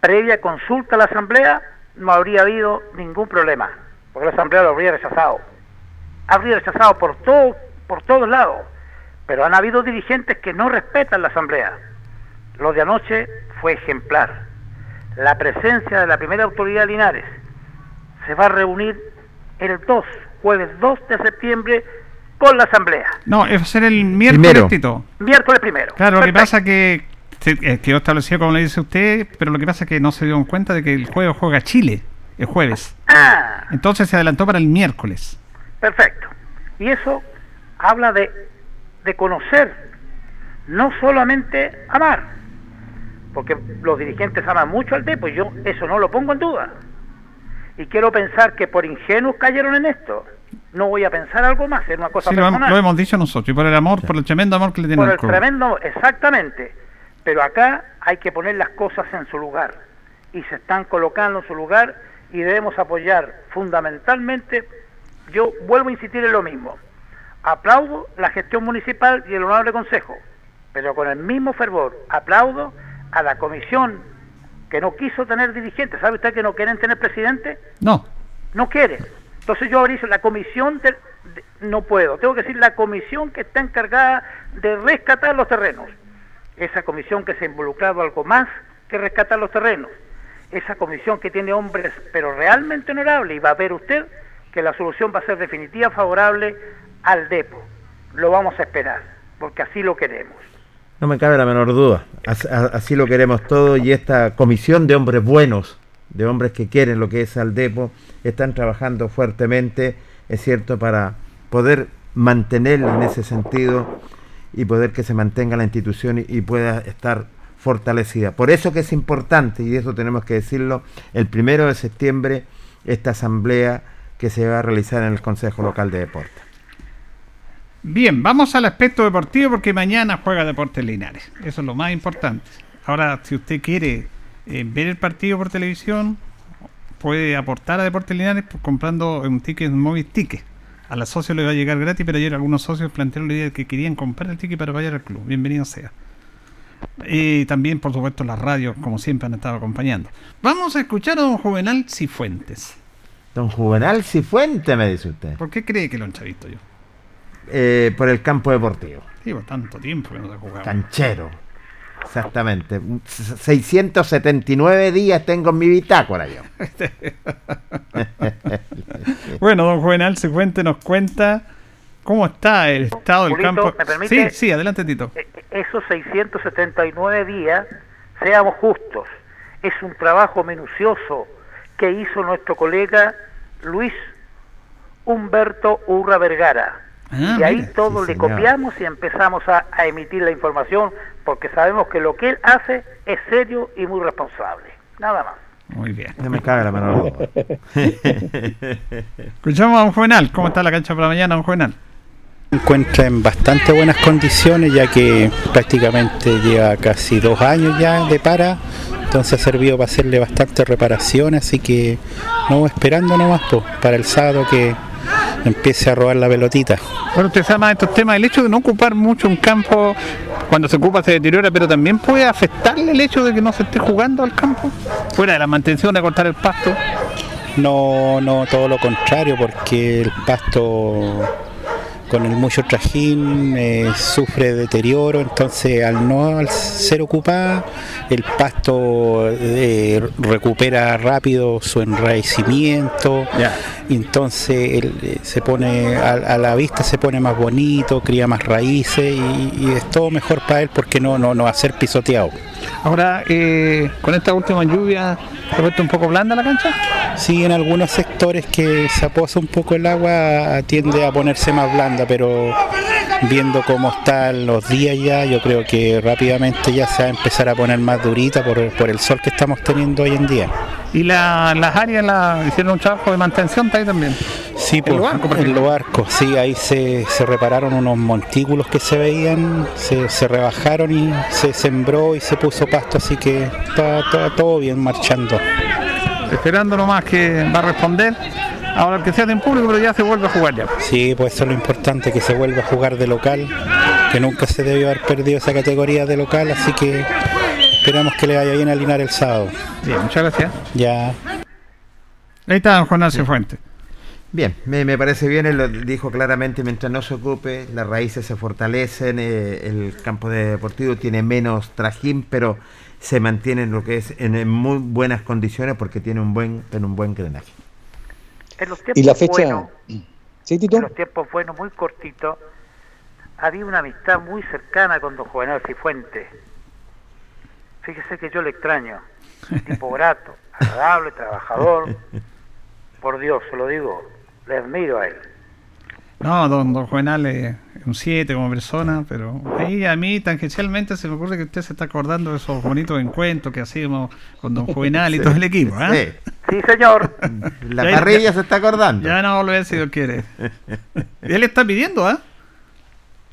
Speaker 9: previa consulta a la asamblea, no habría habido ningún problema, porque la asamblea lo habría rechazado. Habría rechazado por todo, por todos lados, pero han habido dirigentes que no respetan la asamblea. Lo de anoche fue ejemplar. La presencia de la primera autoridad Linares se va a reunir el 2, jueves 2 de septiembre, con la asamblea.
Speaker 1: No, es ser el miércoles,
Speaker 2: Primero.
Speaker 9: Miércoles primero.
Speaker 1: Claro, lo que pasa que eh, quedó establecido como le dice usted, pero lo que pasa es que no se dieron cuenta de que el jueves juega Chile, el jueves.
Speaker 9: Ah,
Speaker 1: Entonces se adelantó para el miércoles.
Speaker 9: perfecto. Y eso habla de, de conocer no solamente amar, porque los dirigentes aman mucho al Depo y yo eso no lo pongo en duda. Y quiero pensar que por ingenuos cayeron en esto. No voy a pensar algo más, es una cosa
Speaker 1: Sí, lo, hem-
Speaker 9: personal.
Speaker 1: lo hemos dicho nosotros, y por el amor, por el tremendo amor que le tienen
Speaker 9: por el
Speaker 1: club.
Speaker 9: tremendo, exactamente. Pero acá hay que poner las cosas en su lugar. Y se están colocando en su lugar y debemos apoyar fundamentalmente, yo vuelvo a insistir en lo mismo. Aplaudo la gestión municipal y el honorable consejo, pero con el mismo fervor aplaudo a la comisión que no quiso tener dirigentes. ¿Sabe usted que no quieren tener presidente?
Speaker 1: No,
Speaker 9: no quiere. Entonces yo abrí la comisión no puedo, tengo que decir la comisión que está encargada de rescatar los terrenos. Esa comisión que se ha involucrado algo más que rescatar los terrenos. Esa comisión que tiene hombres pero realmente honorables y va a ver usted que la solución va a ser definitiva favorable al depo. Lo vamos a esperar, porque así lo queremos.
Speaker 2: No me cabe la menor duda. As- a- Así lo queremos todos y esta comisión de hombres buenos, de hombres que quieren lo que es Aldepo, están trabajando fuertemente, es cierto, para poder mantener en ese sentido y poder que se mantenga la institución y, y pueda estar fortalecida. Por eso que es importante, y eso tenemos que decirlo, el primero de septiembre esta asamblea que se va a realizar en el Consejo Local de Deportes.
Speaker 1: Bien, vamos al aspecto deportivo porque mañana juega Deportes Linares. Eso es lo más importante. Ahora, si usted quiere eh, ver el partido por televisión, puede aportar a Deportes Linares comprando un ticket móvil ticket. A los socios le va a llegar gratis, pero ayer algunos socios plantearon la idea de que querían comprar el ticket para vayar al club. Bienvenido sea. Y también, por supuesto, las radios, como siempre, han estado acompañando. Vamos a escuchar a don Juvenal Cifuentes.
Speaker 2: Don Juvenal Cifuente, me dice usted.
Speaker 1: ¿Por qué cree que lo han visto yo?
Speaker 2: Eh, por el campo deportivo.
Speaker 1: Llevo tanto tiempo que no se jugaba.
Speaker 2: Canchero. Exactamente. 679 días tengo en mi bitácora yo.
Speaker 1: Bueno, don Juvenal Cifuentes nos cuenta cómo está el estado del campo.
Speaker 9: ¿me permite?
Speaker 1: Sí, sí, adelante, Tito.
Speaker 9: esos 679 días, seamos justos, es un trabajo minucioso que hizo nuestro colega Luis Humberto Urra Vergara.
Speaker 1: Ah,
Speaker 9: y ahí
Speaker 1: mire.
Speaker 9: todos
Speaker 1: Sí,
Speaker 9: le
Speaker 1: señor.
Speaker 9: copiamos y empezamos a, a emitir la información porque sabemos que lo que él hace es serio y muy responsable. Nada más.
Speaker 1: Muy bien.
Speaker 2: No me cabe la duda.
Speaker 1: Escuchamos a don Juvenal. ¿Cómo está la cancha para mañana, don Juvenal?
Speaker 11: encuentra en bastante buenas condiciones ya que prácticamente lleva casi dos años ya de para entonces ha servido para hacerle bastantes reparaciones así que no esperando nomás pues, para el sábado que empiece a robar la pelotita
Speaker 1: Bueno, usted sabe más de estos temas. El hecho de no ocupar mucho un campo, cuando se ocupa se deteriora, pero también puede afectarle el hecho de que no se esté jugando al campo. Fuera de la mantención de cortar el pasto.
Speaker 11: No, no, todo lo contrario, porque el pasto con el mucho trajín eh, sufre deterioro, entonces al no al ser ocupada, el pasto eh, recupera rápido su enraecimiento, y entonces él, eh, se pone a, a la vista se pone más bonito, cría más raíces y, y es todo mejor para él porque no, no, no va a ser pisoteado.
Speaker 1: Ahora, eh, con esta última lluvia, ¿se ha puesto un poco blanda la cancha?
Speaker 11: Sí, en algunos sectores que se aposa un poco el agua tiende a ponerse más blanda, pero viendo cómo están los días ya, yo creo que rápidamente ya se va a empezar a poner más durita por, por el sol que estamos teniendo hoy en día.
Speaker 1: Y la- las áreas la, hicieron un trabajo de mantención ahí también.
Speaker 11: Sí,
Speaker 1: En
Speaker 11: pues,
Speaker 1: los arcos, por
Speaker 11: en los arcos, sí, ahí se, se repararon unos montículos que se veían, se, se rebajaron y se sembró y se puso pasto, así que está, está todo bien marchando.
Speaker 1: Esperando nomás que va a responder. Ahora que sea en público, pero ya se vuelve a jugar ya.
Speaker 11: Sí, pues eso es lo importante, que se vuelva a jugar de local, que nunca se debió haber perdido esa categoría de local, así que esperamos que le vaya bien a Linar el sábado.
Speaker 1: Bien, muchas gracias.
Speaker 11: Ya.
Speaker 1: Ahí está don Juan Fuentes.
Speaker 2: Bien, me, me parece bien, él lo dijo claramente, mientras no se ocupe, las raíces se fortalecen, eh, el campo de deportivo tiene menos trajín, pero se mantiene en lo que es en, en muy buenas condiciones porque tiene un buen, en un buen drenaje.
Speaker 9: En los
Speaker 3: Y la
Speaker 9: tiempos
Speaker 3: fecha.
Speaker 9: buenos,
Speaker 3: ¿Sí, Tito?
Speaker 9: en los tiempos buenos, muy cortitos, había una amistad muy cercana con don Juvenal Cifuentes. Fíjese que yo le extraño. Tipo grato, agradable, trabajador. Por Dios, se lo digo, le admiro a él.
Speaker 1: No, don, don Juvenal es un 7 como persona, pero ahí a mí tangencialmente se me ocurre que usted se está acordando de esos bonitos encuentros que hacíamos con don Juvenal y
Speaker 2: Sí.
Speaker 1: todo el equipo. ¿ah?
Speaker 2: Sí.
Speaker 9: Sí, señor.
Speaker 2: La parrilla se está acordando.
Speaker 1: Ya no volver si Dios quiere. Y él está pidiendo, ¿ah?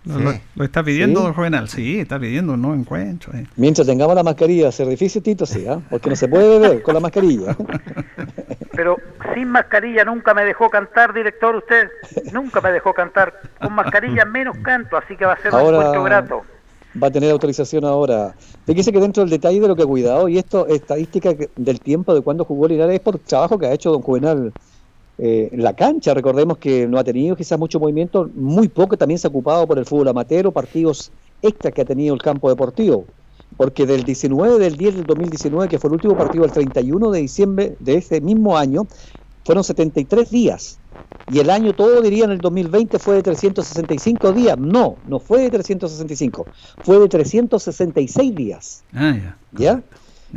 Speaker 1: Lo,
Speaker 2: Sí.
Speaker 1: lo- lo está pidiendo
Speaker 3: Sí.
Speaker 1: don Juvenal. Sí, está pidiendo un nuevo encuentro. eh.
Speaker 3: Mientras tengamos la mascarilla, ser difícil, Tito, sí, ¿ah? porque no se puede beber con la mascarilla.
Speaker 9: Pero sin mascarilla nunca me dejó cantar, director, usted. Nunca me dejó cantar. Con mascarilla menos canto, así que va a ser un encuentro grato.
Speaker 3: Va a tener autorización ahora. Fíjese que dentro del detalle de lo que ha cuidado, y esto, estadística del tiempo de cuando jugó Linares, es por trabajo que ha hecho don Juvenal eh, la cancha. Recordemos que no ha tenido quizás mucho movimiento, muy poco también se ha ocupado por el fútbol amateur partidos extra que ha tenido el campo deportivo. Porque del 19 del 10 del 2019, que fue el último partido, el 31 de diciembre de ese mismo año, fueron 73 días. Y el año todo, dirían, el 2020 fue de 365 días. No, no fue de 365, fue de 366 días.
Speaker 1: Ah, ya.
Speaker 3: ¿Ya?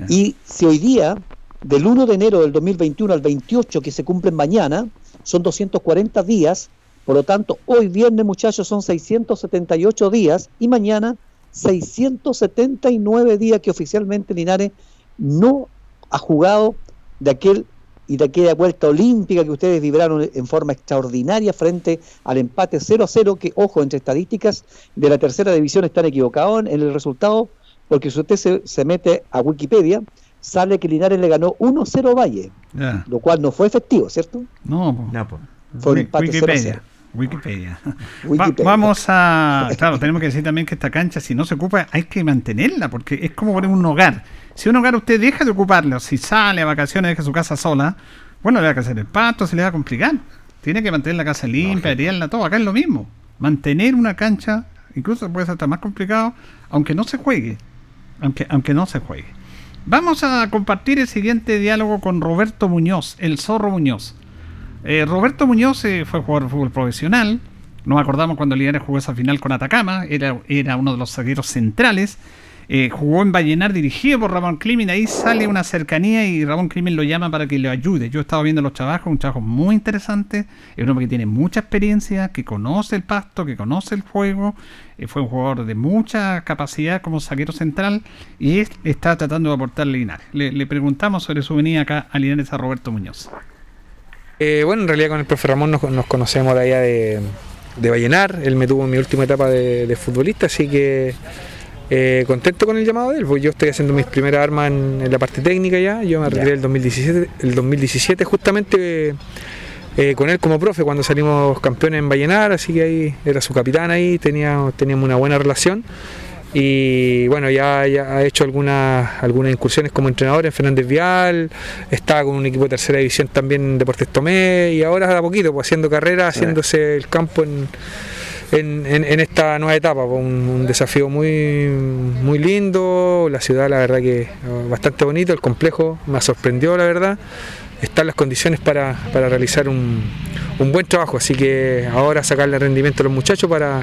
Speaker 3: Y si hoy día, del 1 de enero del 2021 al 28, que se cumplen mañana, son 240 días, por lo tanto, hoy viernes, muchachos, son 678 días y mañana 679 días que oficialmente Linares no ha jugado de aquel y de aquella vuelta olímpica que ustedes vibraron en forma extraordinaria frente al empate 0 a 0, que, ojo, entre estadísticas de la tercera división están equivocados en el resultado, porque si usted se, se mete a Wikipedia, sale que Linares le ganó 1-0 a Valle, lo cual no fue efectivo, ¿cierto?
Speaker 1: No, po.
Speaker 3: Fue un empate 0 a 0.
Speaker 1: Wikipedia. Wikipedia. Va-
Speaker 3: Wikipedia.
Speaker 1: vamos a. Claro, tenemos que decir también que esta cancha, si no se ocupa, hay que mantenerla, porque es como poner un hogar. Si un hogar usted deja de ocuparlo, si sale a vacaciones, deja su casa sola, bueno, le va a hacer el pasto, se le va a complicar. Tiene que mantener la casa limpia, airearla todo. Acá es lo mismo. Mantener una cancha, incluso puede ser hasta más complicado, aunque no se juegue. Aunque, aunque no se juegue. Vamos a compartir el siguiente diálogo con Roberto Muñoz, el zorro Muñoz. Eh, Roberto Muñoz eh, fue jugador de fútbol profesional. Nos acordamos cuando Linares jugó esa final con Atacama. Era, era uno de los zagueros centrales. Eh, jugó en Vallenar dirigido por Ramón Climen. Ahí sale una cercanía y Ramón Climen lo llama para que le ayude. Yo he estado viendo los trabajos, un trabajo muy interesante. Es un hombre que tiene mucha experiencia, que conoce el pasto, que conoce el juego. Eh, fue un jugador de mucha capacidad como zaguero central y es- está tratando de aportarle Linares. Le, preguntamos sobre su venida acá a Linares a Roberto Muñoz.
Speaker 12: Eh, bueno, en realidad con el profe Ramón nos, conocemos de allá de, de Vallenar. Él me tuvo en mi última etapa de futbolista, así que eh, contento con el llamado de él. Porque yo estoy haciendo mis primeras armas en, en la parte técnica ya. Yo me retiré el 2017, el 2017 justamente eh, con él como profe cuando salimos campeones en Vallenar, así que ahí era su capitán ahí, tenía, teníamos una buena relación. Y bueno, ya, ya ha hecho algunas, algunas incursiones como entrenador en Fernández Vial, estaba con un equipo de tercera división también en Deportes Tomé y ahora a poquito, pues haciendo carrera, haciéndose el campo en, en, esta nueva etapa. pues, un, un desafío muy, muy lindo, la ciudad la verdad que eh, bastante bonito, el complejo me sorprendió la verdad. Están las condiciones para, para realizar un, un buen trabajo, así que ahora sacarle rendimiento a los muchachos para,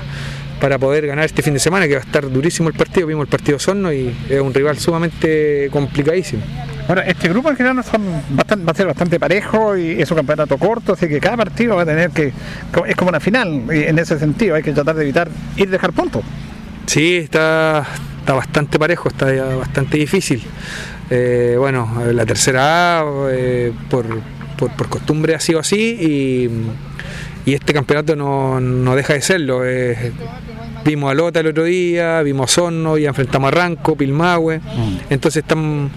Speaker 12: para poder ganar este fin de semana, que va a estar durísimo el partido. Vimos el partido Sorno y es un rival sumamente complicadísimo.
Speaker 1: Ahora, este grupo en general son bastan- va a ser bastante parejo y es un campeonato corto, así que cada partido va a tener que. Es como una final, y en ese sentido hay que tratar de evitar ir dejar puntos.
Speaker 12: Sí, está, está bastante parejo, está bastante difícil. Eh, bueno, la tercera A eh, por, por- por costumbre ha sido así y, y este campeonato no, no deja de serlo. Eh, vimos a Lota el otro día, vimos a Sorno, ya enfrentamos a Ranco, Pilmahue, entonces están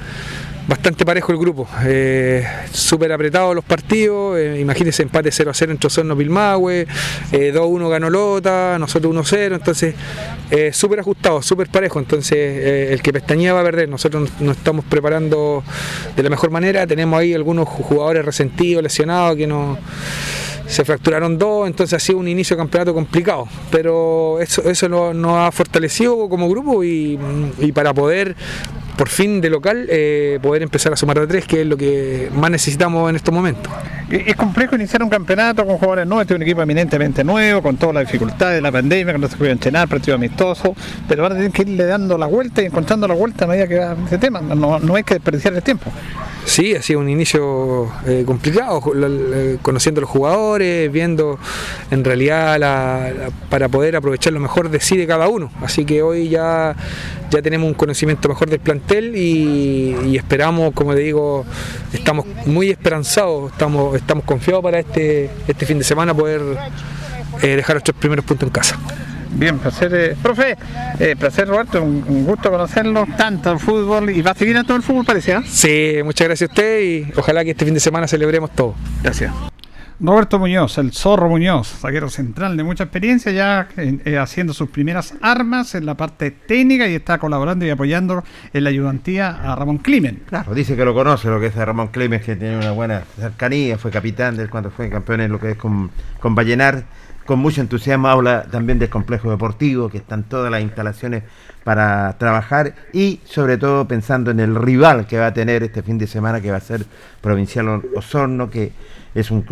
Speaker 12: bastante parejo el grupo. Eh, Súper apretados los partidos. eh, imagínense empate 0 a 0 entre Osorno Pilmahue. eh, 2-1 ganó Lota, nosotros 1-0. Entonces, eh, súper ajustado, súper parejo. Entonces, eh, el que pestañea va a perder. Nosotros nos- estamos preparando de la mejor manera. Tenemos ahí algunos jugadores resentidos, lesionados, que no se fracturaron dos, entonces ha sido un inicio de campeonato complicado, pero eso, eso nos ha fortalecido como grupo y para poder por fin de local eh, poder empezar a sumar de tres, que es lo que más necesitamos en estos momentos.
Speaker 1: Es complejo iniciar un campeonato con jugadores nuevos, este es un equipo eminentemente nuevo, con todas las dificultades de la pandemia, que no se puede entrenar, partido amistoso, pero ahora tienen que irle dando la vuelta y encontrando la vuelta a medida que va ese tema, no, no hay que desperdiciar el tiempo.
Speaker 12: Sí, ha sido un inicio eh, complicado, conociendo a los jugadores, viendo en realidad la- la- para poder aprovechar lo mejor de sí de cada uno. Así que hoy ya, ya tenemos un conocimiento mejor del plantel y, y esperamos, como te digo, estamos muy esperanzados, estamos, estamos confiados para este, este fin de semana poder eh, dejar nuestros primeros puntos en casa.
Speaker 1: Bien, placer, eh, profe, eh, placer Roberto, un, un gusto conocerlo, tanto el fútbol y va a seguir a todo el fútbol parece, ¿ah?
Speaker 12: Sí, muchas gracias a usted y ojalá que este fin de semana celebremos todo.
Speaker 1: Gracias. Roberto Muñoz, el zorro Muñoz, zaguero central de mucha experiencia, ya eh, eh, haciendo sus primeras armas en la parte técnica y está colaborando y apoyando en la ayudantía a Ramón Climen.
Speaker 2: Claro, dice que lo conoce, lo que es Ramón Clemes, que tiene una buena cercanía, fue capitán de él cuando fue campeón en lo que es con, con Vallenar. Con mucho entusiasmo habla también del complejo deportivo, que están todas las instalaciones para trabajar y sobre todo pensando en el rival que va a tener este fin de semana, que va a ser Provincial Osorno, que es un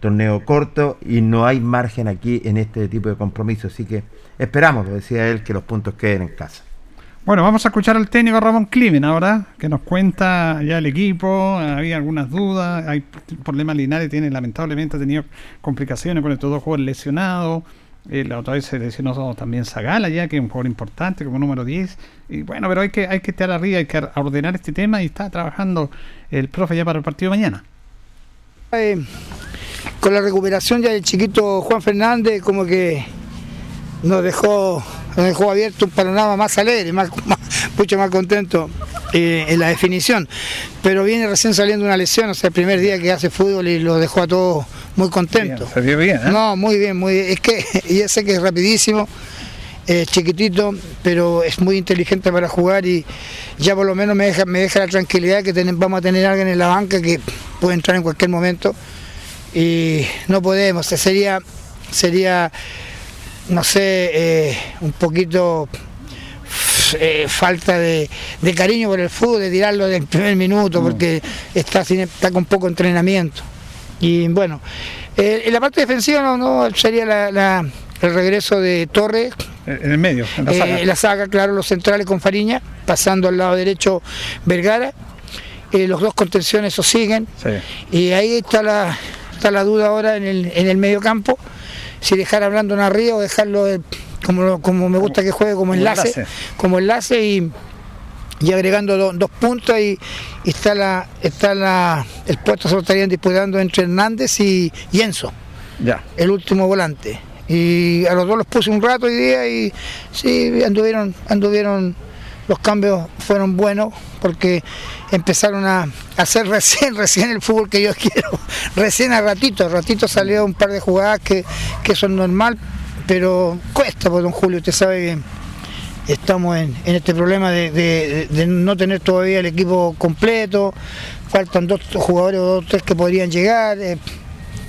Speaker 2: torneo corto y no hay margen aquí en este tipo de compromisos. Así que esperamos, lo decía él, que los puntos queden en casa.
Speaker 1: Bueno, vamos a escuchar al técnico Ramón Climen ahora, que nos cuenta ya el equipo, había algunas dudas, hay problemas Linares, tiene lamentablemente ha tenido complicaciones con estos dos jugadores lesionados. Eh, la otra vez se lesionó también Zagala ya, que es un jugador importante como número 10. Y bueno, pero hay que, hay que estar arriba, hay que ordenar este tema y está trabajando el profe ya para el partido de mañana.
Speaker 13: Eh, con la recuperación ya del chiquito Juan Fernández, como que nos dejó, nos dejó abierto un panorama más alegre, más, más- mucho más contento eh, en la definición. Pero viene recién saliendo una lesión, o sea, el primer día que hace fútbol y lo dejó a todos muy contentos.
Speaker 1: Se vio bien, ¿eh?
Speaker 13: No, muy bien, muy bien. Es que ya sé que es rapidísimo, es chiquitito, pero es muy inteligente para jugar y ya por lo menos me deja, me deja la tranquilidad que ten- vamos a tener a alguien en la banca que puede entrar en cualquier momento y no podemos, sería, sería no sé, eh, un poquito eh, falta de, de cariño por el fútbol, de tirarlo del primer minuto, porque está, sin- está con poco entrenamiento. Y bueno, eh, en la parte defensiva no, no sería la- la- el regreso de Torres.
Speaker 1: En el medio, en la
Speaker 13: Eh,
Speaker 1: saga.
Speaker 13: la saga, claro, los centrales con Fariña, pasando al lado derecho Vergara. Eh, los dos contenciones eso siguen. Y ahí está la, está la duda ahora en el, en el medio campo, si dejar a Brandon arriba o dejarlo eh, como, lo- como me gusta que juegue como enlace,
Speaker 1: enlace.
Speaker 13: como enlace y, y agregando do- dos puntas y, y está la está la el puesto se lo estarían disputando entre Hernández y, y Enzo,
Speaker 1: Ya.
Speaker 13: el último volante. Y a los dos los puse un rato hoy día y sí, anduvieron, anduvieron, los cambios fueron buenos porque empezaron a hacer recién, recién el fútbol que yo quiero, recién a ratito, a ratito salió un par de jugadas que, que es normal, pero cuesta, pues don Julio, usted sabe que estamos en, en este problema de no tener todavía el equipo completo, faltan dos jugadores o dos tres que podrían llegar. eh,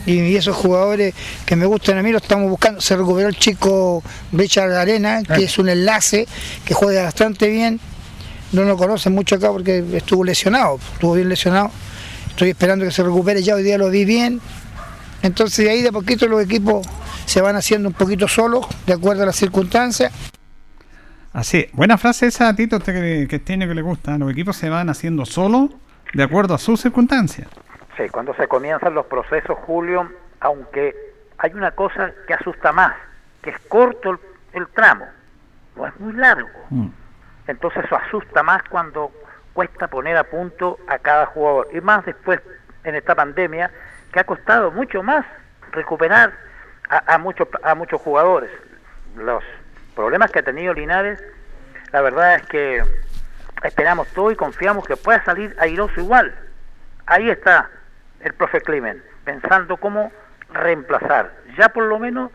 Speaker 13: y, esos jugadores que me gustan a mí los estamos buscando. Se recuperó el chico Richard Arena, que es un enlace, que juega bastante bien. No lo conocen mucho acá porque estuvo lesionado, estuvo bien lesionado. Estoy esperando que se recupere ya, hoy día lo vi bien. Entonces de ahí de poquito los equipos se van haciendo un poquito solos, de acuerdo a las circunstancias.
Speaker 1: Así, buena frase esa, Tito, usted que, que tiene que le gusta. Los equipos se van haciendo solos de acuerdo a sus circunstancias.
Speaker 9: Sí, cuando se comienzan los procesos, Julio, aunque hay una cosa que asusta más, que es corto el, el tramo, no es muy largo. Entonces eso asusta más cuando cuesta poner a punto a cada jugador. Y más después en esta pandemia, que ha costado mucho más recuperar a, a muchos, a muchos jugadores. Los problemas que ha tenido Linares, la verdad es que esperamos todo y confiamos que pueda salir airoso igual. Ahí está el profe Climen, pensando cómo reemplazar. Ya por lo menos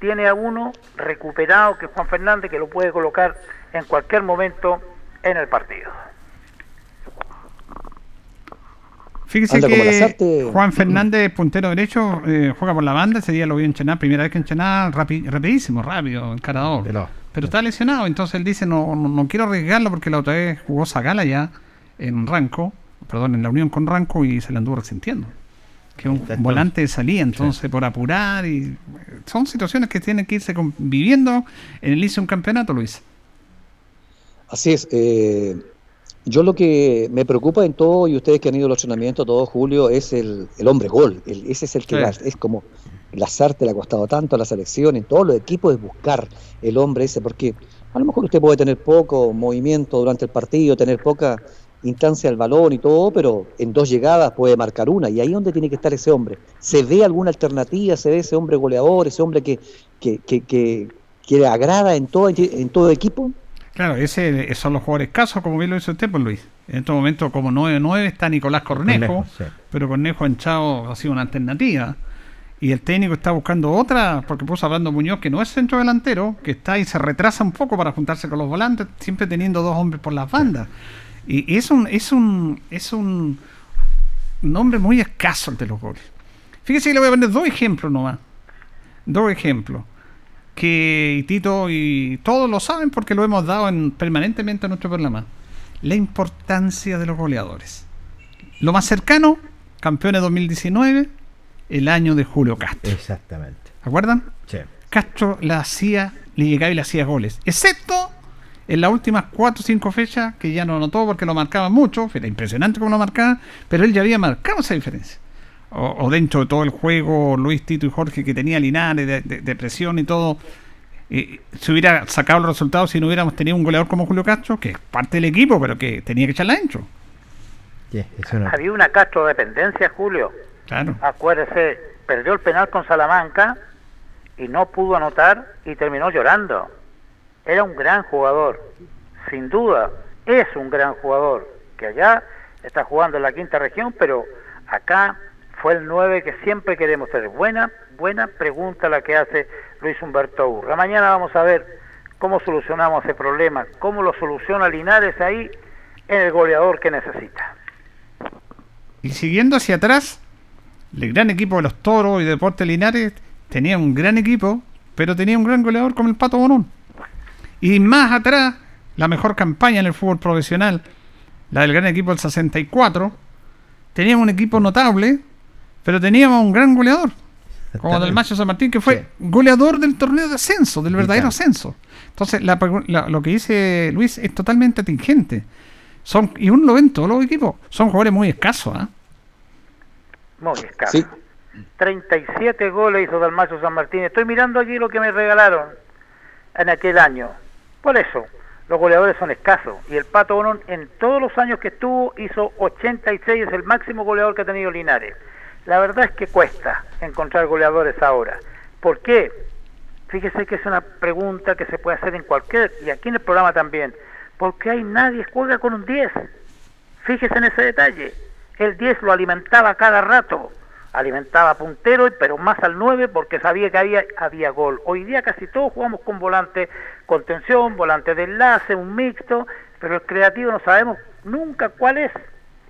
Speaker 9: tiene a uno recuperado, que es Juan Fernández, que lo puede colocar en cualquier momento en el partido.
Speaker 1: Fíjese que. Juan Fernández, puntero derecho, eh, juega por la banda. Ese día lo vi enchenar, primera vez que enchenar, rapi- rapidísimo, rápido, encarador. Pero está lesionado, entonces él dice: no, no, no quiero arriesgarlo porque la otra vez jugó Zagala ya en Ranco, perdón, en la unión con Ranco y se le anduvo resintiendo. que un volante de salida, entonces por apurar y son situaciones que tienen que irse viviendo en el inicio de un campeonato, Luis.
Speaker 3: Así es. eh, yo lo que me preocupa en todo, y ustedes que han ido a los entrenamientos todo Julio, es el, el hombre gol. El- ese es el que
Speaker 1: Sí.
Speaker 3: es como la Sarte le ha costado tanto a la selección, en todos los equipos, es buscar el hombre ese, porque a lo mejor usted puede tener poco movimiento durante el partido, tener poca instancia al balón y todo, pero en dos llegadas puede marcar una, y ahí es donde tiene que estar ese hombre. ¿Se ve alguna alternativa? ¿Se ve ese hombre goleador, ese hombre que, que, que, que, que le agrada en todo, en todo equipo?
Speaker 1: Claro, ese son los jugadores escasos, como bien lo dice usted, pues Luis. En este momento, como 9-9 está Nicolás Cornejo,
Speaker 2: Cornejo, sí.
Speaker 1: pero Cornejo en Chao ha sido una alternativa. Y el técnico está buscando otra, porque puso hablando Muñoz, que no es centro delantero, que está y se retrasa un poco para juntarse con los volantes, siempre teniendo dos hombres por las bandas. Y es un, es un, es un nombre muy escaso el de los goles. Fíjese que le voy a poner dos ejemplos nomás. Dos ejemplos. Que Tito y todos lo saben porque lo hemos dado en, permanentemente en nuestro programa. La importancia de los goleadores. Lo más cercano, campeones 2019, el año de Julio Castro.
Speaker 2: Exactamente.
Speaker 1: ¿Acuerdan?
Speaker 2: Sí.
Speaker 1: Castro la hacía, le llegaba y le hacía goles. Excepto en las últimas 4 o 5 fechas, que ya no anotó porque lo marcaba mucho, era impresionante como lo marcaba, pero él ya había marcado esa diferencia. O, o dentro de todo el juego, Luis, Tito y Jorge que tenía Linares de, de- de presión y todo, eh, se hubiera sacado los resultados si no hubiéramos tenido un goleador como Julio Castro, que es parte del equipo, pero que tenía que echarla
Speaker 2: eso no-
Speaker 9: Había una Castro dependencia, Julio.
Speaker 1: Claro.
Speaker 9: Acuérdese, perdió el penal con Salamanca y no pudo anotar y terminó llorando. Era un gran jugador, sin duda, es un gran jugador, que allá está jugando en la quinta región, pero acá fue el 9 que siempre queremos tener. Buena, buena pregunta la que hace Luis Humberto Urra. Mañana vamos a ver cómo solucionamos ese problema, cómo lo soluciona Linares ahí en el goleador que necesita.
Speaker 1: Y siguiendo hacia atrás, el gran equipo de los Toros y Deportes Linares tenía un gran equipo, pero tenía un gran goleador como el Pato Bonón. Y más atrás, la mejor campaña en el fútbol profesional, la del gran equipo del 64, teníamos un equipo notable, pero teníamos un gran goleador, como del Macho San Martín, que fue goleador del torneo de ascenso, del verdadero ascenso. Entonces, la la- lo que dice Luis es totalmente atingente. Son, y uno lo ven todos los equipos, son jugadores muy escasos, ¿ah?
Speaker 9: Muy escaso. 37 goles hizo Dalmacio San Martín. Estoy mirando aquí lo que me regalaron en aquel año. Por eso, los goleadores son escasos. Y el Pato Bonón, en todos los años que estuvo, hizo 86, es el máximo goleador que ha tenido Linares. La verdad es que cuesta encontrar goleadores ahora. ¿Por qué? Fíjese que es una pregunta que se puede hacer en cualquier, y aquí en el programa también. Porque hay nadie juega con un 10. Fíjese en ese detalle. El 10 lo alimentaba cada rato. Alimentaba puntero, pero más al 9 porque sabía que había, había gol. Hoy día casi todos jugamos con volante contención, volante de enlace, un mixto, pero el creativo no sabemos nunca cuál es.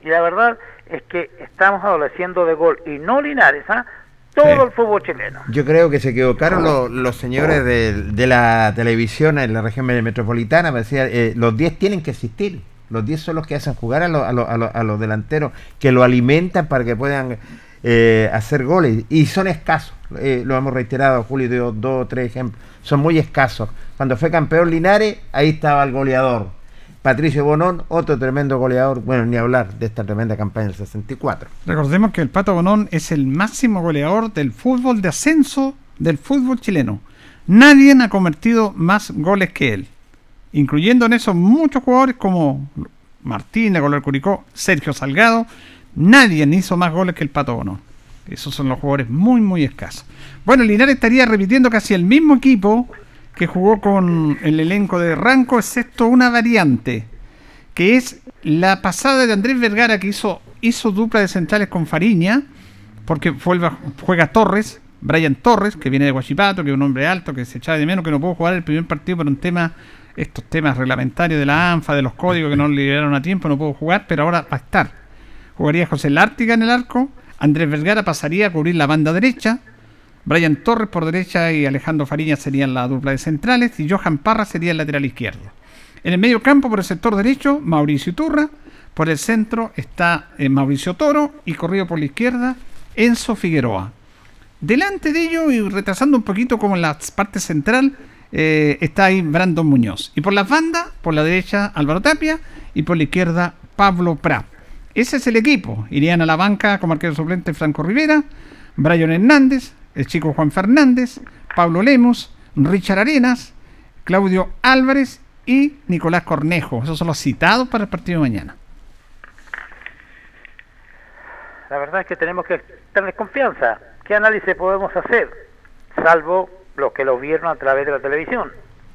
Speaker 9: Y la verdad es que estamos adoleciendo de gol. Y no Linares, ¿ah? Todo el fútbol chileno.
Speaker 2: Yo creo que se equivocaron los, los señores de, de la televisión en la región metropolitana. Me decía, eh, los 10 tienen que existir. Los 10 son los que hacen jugar a, los- a los- a los- a los delanteros, que lo alimentan para que puedan eh, hacer goles. Y son escasos. Eh, lo hemos reiterado, Julio dio dos o tres ejemplos. Son muy escasos. Cuando fue campeón Linares, ahí estaba el goleador. Patricio Bonón, otro tremendo goleador. Bueno, ni hablar de esta tremenda campaña del 64.
Speaker 1: Recordemos que el Pato Bonón es el máximo goleador del fútbol de ascenso del fútbol chileno. Nadie ha convertido más goles que él, incluyendo en esos muchos jugadores como Martínez, Goler Curicó, Sergio Salgado. Nadie hizo más goles que el Pato Bonón. Esos son los jugadores muy, muy escasos. Bueno, Linares estaría repitiendo casi el mismo equipo que jugó con el elenco de Ranco, excepto una variante que es la pasada de Andrés Vergara que hizo, hizo dupla de centrales con Fariña, porque juega Torres, Brian Torres, que viene de Guachipato, que es un hombre alto, que se echaba de menos, que no pudo jugar el primer partido por un tema, estos temas reglamentarios de la ANFA, de los códigos que no liberaron a tiempo, no pudo jugar, pero ahora va a estar. Jugaría José Lártiga en el arco, Andrés Vergara pasaría a cubrir la banda derecha, Brian Torres por derecha y Alejandro Fariña serían la dupla de centrales y Johan Parra sería el lateral izquierdo. En el medio campo, por el sector derecho, Mauricio Turra. Por el centro está eh, Mauricio Toro y corrido por la izquierda Enzo Figueroa. Delante de ellos y retrasando un poquito como en la parte central, eh, está ahí Brandon Muñoz. Y por las bandas, por la derecha Álvaro Tapia y por la izquierda Pablo Prat. Ese es el equipo. Irían a la banca como arquero suplente Franco Rivera, Brian Hernández, el chico Juan Fernández, Pablo Lemos, Richard Arenas, Claudio Álvarez y Nicolás Cornejo. Esos son los citados para el partido de mañana.
Speaker 9: La verdad es que tenemos que tener confianza. ¿Qué análisis podemos hacer? Salvo lo que lo vieron a través de la televisión.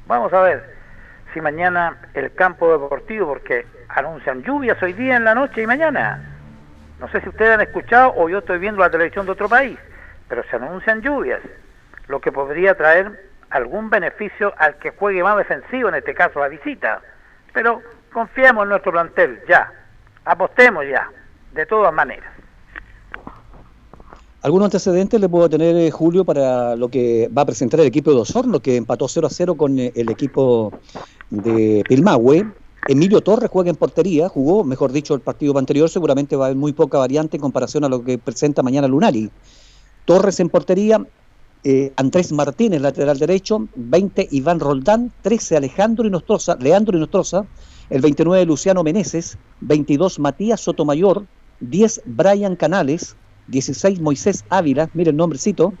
Speaker 9: Vamos a ver si mañana el campo deportivo, porque anuncian lluvias hoy día en la noche y mañana. No sé si ustedes han escuchado o yo estoy viendo la televisión de otro país, pero se anuncian lluvias, lo que podría traer algún beneficio al que juegue más defensivo, en este caso la visita. Pero confiemos en nuestro plantel, ya. Apostemos ya, de todas maneras.
Speaker 3: ¿Algunos antecedentes le puedo tener, eh, Julio, para lo que va a presentar el equipo de Osorno, que empató 0 a 0 con eh, el equipo de Pilmahue? Emilio Torres juega en portería, jugó, mejor dicho, el partido anterior, seguramente va a haber muy poca variante en comparación a lo que presenta mañana Lunari. Torres en portería, eh, Andrés Martínez, lateral derecho, 20 Iván Roldán, 13 Alejandro Inostroza, Leandro Inostroza, el 29 Luciano Meneses, 22 Matías Sotomayor, 10 Brian Canales, 16 Moisés Ávila, mire el nombrecito,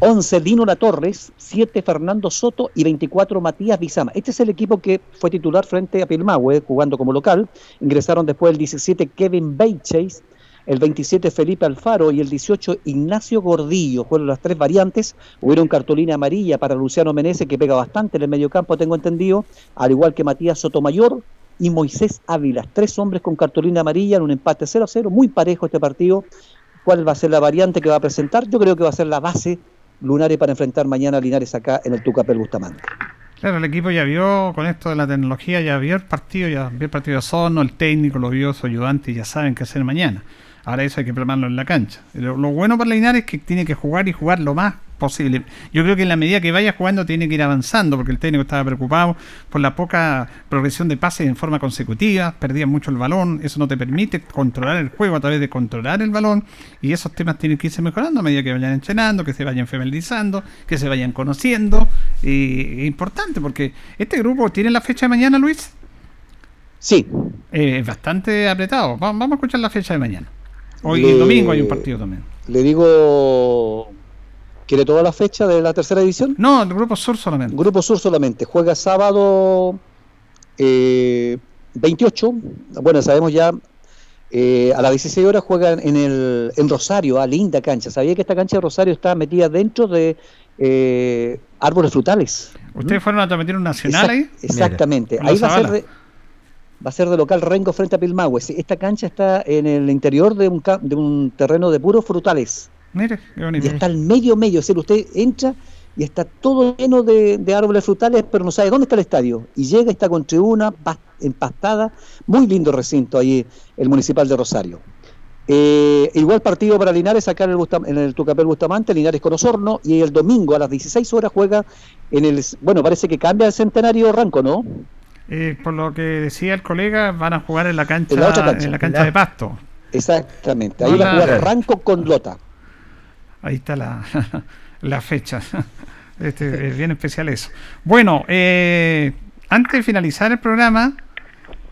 Speaker 3: 11 Dino La Torres, 7 Fernando Soto y 24 Matías Bizama. Este es el equipo que fue titular frente a Pilmahue, jugando como local. Ingresaron después el 17 Kevin Beichase, el 27 Felipe Alfaro y el 18 Ignacio Gordillo. Fueron las tres variantes. Hubieron cartulina amarilla para Luciano Menezes, que pega bastante en el mediocampo, tengo entendido, al igual que Matías Sotomayor y Moisés Ávila. Tres hombres con cartulina amarilla en un empate 0 a 0, muy parejo este partido. ¿Cuál va a ser la variante que va a presentar? Yo creo que va a ser la base Lunares para enfrentar mañana a Linares acá en el Tucapel Bustamante.
Speaker 1: Claro, el equipo ya vio con esto de la tecnología, ya vio el partido, ya vio el partido de Osorno, el técnico lo vio, su ayudante y ya saben qué hacer mañana. Ahora eso hay que plasmarlo en la cancha. Lo, lo bueno para Linares es que tiene que jugar y jugar lo más posible. Yo creo que en la medida que vaya jugando tiene que ir avanzando, porque el técnico estaba preocupado por la poca progresión de pases en forma consecutiva, perdía mucho el balón, eso no te permite controlar el juego a través de controlar el balón, y esos temas tienen que irse mejorando a medida que vayan entrenando, que se vayan familiarizando, que se vayan conociendo, y es importante, porque este grupo tiene la fecha de mañana, Luis.
Speaker 3: Sí.
Speaker 1: Es bastante apretado. Va- Vamos a escuchar la fecha de mañana. Hoy
Speaker 3: Le-
Speaker 1: domingo hay un partido también.
Speaker 3: Le digo, ¿quiere toda la fecha de la tercera división?
Speaker 1: No, el Grupo Sur solamente.
Speaker 3: Grupo Sur solamente. Juega sábado eh, 28. Bueno, sabemos ya. eh, a las 16 horas juegan en el en Rosario, a linda cancha. ¿Sabía que esta cancha de Rosario está metida dentro de eh, árboles frutales?
Speaker 1: ¿Ustedes fueron a transmitir un nacional
Speaker 3: Exact-
Speaker 1: ahí?
Speaker 3: Exactamente. Ahí va a ser va a ser de local Rengo frente a Pilmahue. Esta cancha está en el interior de un, de un terreno de puros frutales.
Speaker 1: Mire, qué bonito.
Speaker 3: Y está al medio medio, es decir, usted entra y está todo lleno de, de árboles frutales, pero no sabe dónde está el estadio. Y llega y está con tribuna pas- empastada, muy lindo recinto ahí, el municipal de Rosario. Eh, igual partido para Linares acá en el, Bustam- en el Tucapel Bustamante, Linares con Osorno, y el domingo a las 16 horas juega en el, bueno, parece que cambia el centenario Ranco, ¿no?
Speaker 1: Eh, por lo que decía el colega, van a jugar en la cancha,
Speaker 3: En la otra cancha.
Speaker 1: en la cancha
Speaker 3: La-
Speaker 1: de pasto.
Speaker 3: Exactamente, ahí va a jugar Ranco con Lota.
Speaker 1: Ahí está la, la fecha. Este, es bien especial eso. Bueno, eh, antes de finalizar el programa,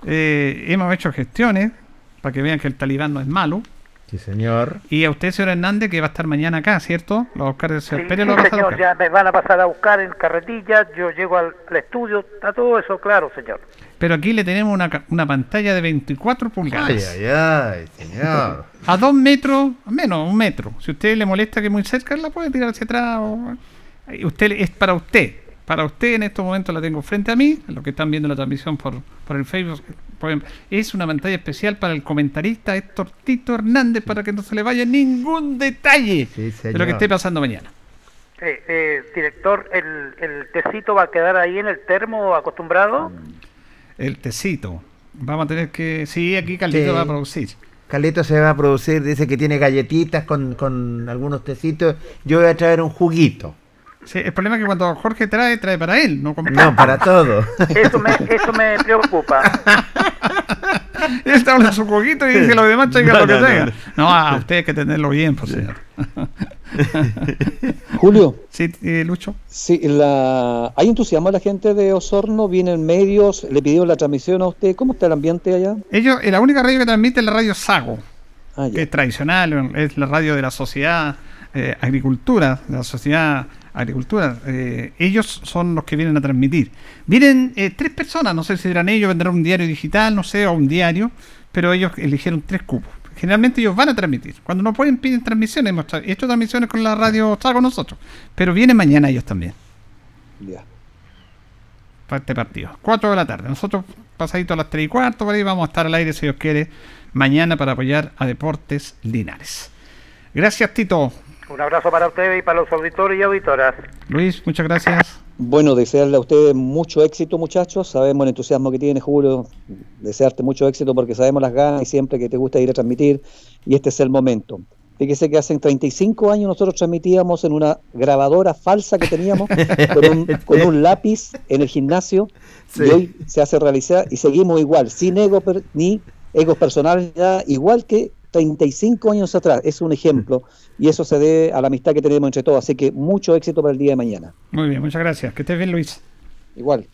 Speaker 1: eh, hemos hecho gestiones para que vean que el talibán no es malo.
Speaker 2: Sí, señor.
Speaker 1: Y a usted, señor Hernández, que va a estar mañana acá, ¿cierto? Lo va a buscar el señor
Speaker 9: Sí,
Speaker 1: Pérez,
Speaker 9: sí,
Speaker 1: lo a a
Speaker 9: señor,
Speaker 1: buscar.
Speaker 9: ya me van a pasar a buscar en carretilla, yo llego al, al estudio, está todo eso claro, señor.
Speaker 1: Pero aquí le tenemos una, ca- una pantalla de 24 pulgadas.
Speaker 2: Ay, ay, ay, señor.
Speaker 1: A dos metros, menos, un metro. Si a usted le molesta que es muy cerca, la puede tirar hacia atrás. o- Usted es para usted. Para usted en estos momentos la tengo frente a mí, los que están viendo la transmisión por, por el Facebook. es una pantalla especial para el comentarista Héctor Tito Hernández para que no se le vaya ningún detalle de lo que esté pasando mañana.
Speaker 9: Eh, eh, director, ¿el, ¿el tecito va a quedar ahí en el termo acostumbrado?
Speaker 1: El tecito. Vamos a tener que... Sí, aquí Carlito
Speaker 2: Sí.
Speaker 1: va a producir.
Speaker 2: Carlito se va a producir, dice que tiene galletitas con, con algunos tecitos. Yo voy a traer un juguito.
Speaker 1: Sí, el problema es que cuando Jorge trae, trae para él, no comparto.
Speaker 2: No, para todo.
Speaker 9: Eso me, eso me preocupa.
Speaker 1: Él está hablando su coquito y dice lo demás traigan
Speaker 2: No,
Speaker 1: lo que
Speaker 2: no, no,
Speaker 1: traigan.
Speaker 2: no.
Speaker 1: No, a usted hay que tenerlo bien, pues señor.
Speaker 3: Julio.
Speaker 1: Sí, eh, Lucho.
Speaker 3: Sí, la... hay entusiasmo la gente de Osorno, vienen medios, le pidieron la transmisión a usted. ¿Cómo está el ambiente allá?
Speaker 1: Ellos, eh, la única radio que transmite es la radio Sago,
Speaker 3: Ah,
Speaker 1: que es tradicional, es la radio de la sociedad eh, agricultura, de la sociedad agricultura. Eh, ellos son los que vienen a transmitir. Vienen eh, tres personas, no sé si serán ellos, vendrán un diario digital, no sé, o un diario, pero ellos eligieron tres cupos. Generalmente ellos van a transmitir. Cuando no pueden, piden transmisiones. Hemos hecho transmisiones con la radio Sago nosotros. Pero vienen mañana ellos también.
Speaker 3: Ya.
Speaker 1: para este partido. 4 de la tarde. Nosotros, pasadito a las 3 y cuarto, por ahí vamos a estar al aire, si Dios quiere, mañana para apoyar a Deportes Linares. Gracias, Tito.
Speaker 9: Un abrazo para ustedes y para los auditores y auditoras.
Speaker 1: Luis, muchas gracias.
Speaker 3: Bueno, desearle a ustedes mucho éxito, muchachos. Sabemos el entusiasmo que tiene, Julio. Desearte mucho éxito porque sabemos las ganas y siempre que te gusta ir a transmitir. Y este es el momento. Fíjese que hace 35 años nosotros transmitíamos en una grabadora falsa que teníamos con un, con un lápiz en el gimnasio
Speaker 2: Sí.
Speaker 3: y hoy se hace realidad y seguimos igual, sin ego per- ni egos personales, igual que 35 años atrás. Es un ejemplo y eso se debe a la amistad que tenemos entre todos. Así que mucho éxito para el día de mañana.
Speaker 1: Muy bien, muchas gracias. Que estés bien, Luis.
Speaker 3: Igual.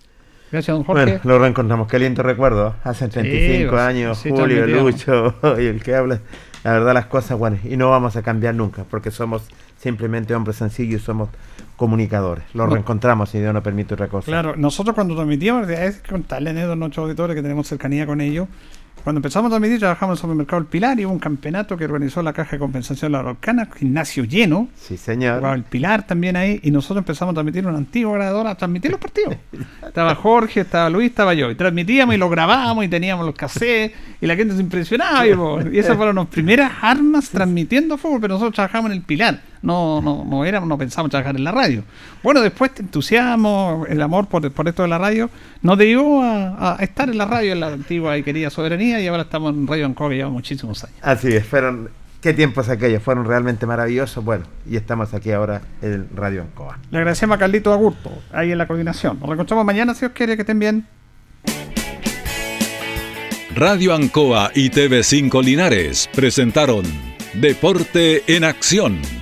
Speaker 1: Gracias, don Jorge.
Speaker 2: Bueno, lo reencontramos. Qué lindo recuerdo. Hace 35
Speaker 1: pues,
Speaker 2: años,
Speaker 1: sí,
Speaker 2: Julio. Lucho y el que habla. La verdad, las cosas, bueno, y no vamos a cambiar nunca porque somos simplemente hombres sencillos y somos comunicadores. Lo
Speaker 1: No.
Speaker 2: reencontramos si Dios no permite otra cosa.
Speaker 1: Claro, nosotros cuando transmitíamos, es contarle a nuestros auditores que tenemos cercanía con ellos. Cuando empezamos a transmitir, trabajamos en el supermercado El Pilar y hubo un campeonato que organizó la Caja de Compensación de la Araucana, gimnasio lleno.
Speaker 2: Sí, señor.
Speaker 1: Jugaba el Pilar también ahí y nosotros empezamos a transmitir una antigua grabadora, a transmitir los partidos. Estaba Jorge, estaba Luis, estaba yo. Y transmitíamos y lo grabábamos y teníamos los cassettes y la gente se impresionaba. Y, y esas fueron las primeras armas transmitiendo fútbol, pero nosotros trabajamos en el Pilar. No, no, no éramos, no pensábamos trabajar en la radio. Bueno, después este entusiasmo, el amor por, por esto de la radio, nos llevó a, a estar en la radio en la antigua y querida soberanía y ahora estamos en Radio Ancoa que lleva muchísimos años.
Speaker 2: Así es, fueron. Qué tiempos aquellos, fueron realmente maravillosos. Bueno, y estamos aquí ahora en Radio Ancoa.
Speaker 1: Le agradecemos a Carlito Agurto, ahí en la coordinación. Nos reencontramos mañana, si Dios quiere, que estén bien.
Speaker 8: Radio Ancoa y TV5 Linares presentaron Deporte en Acción.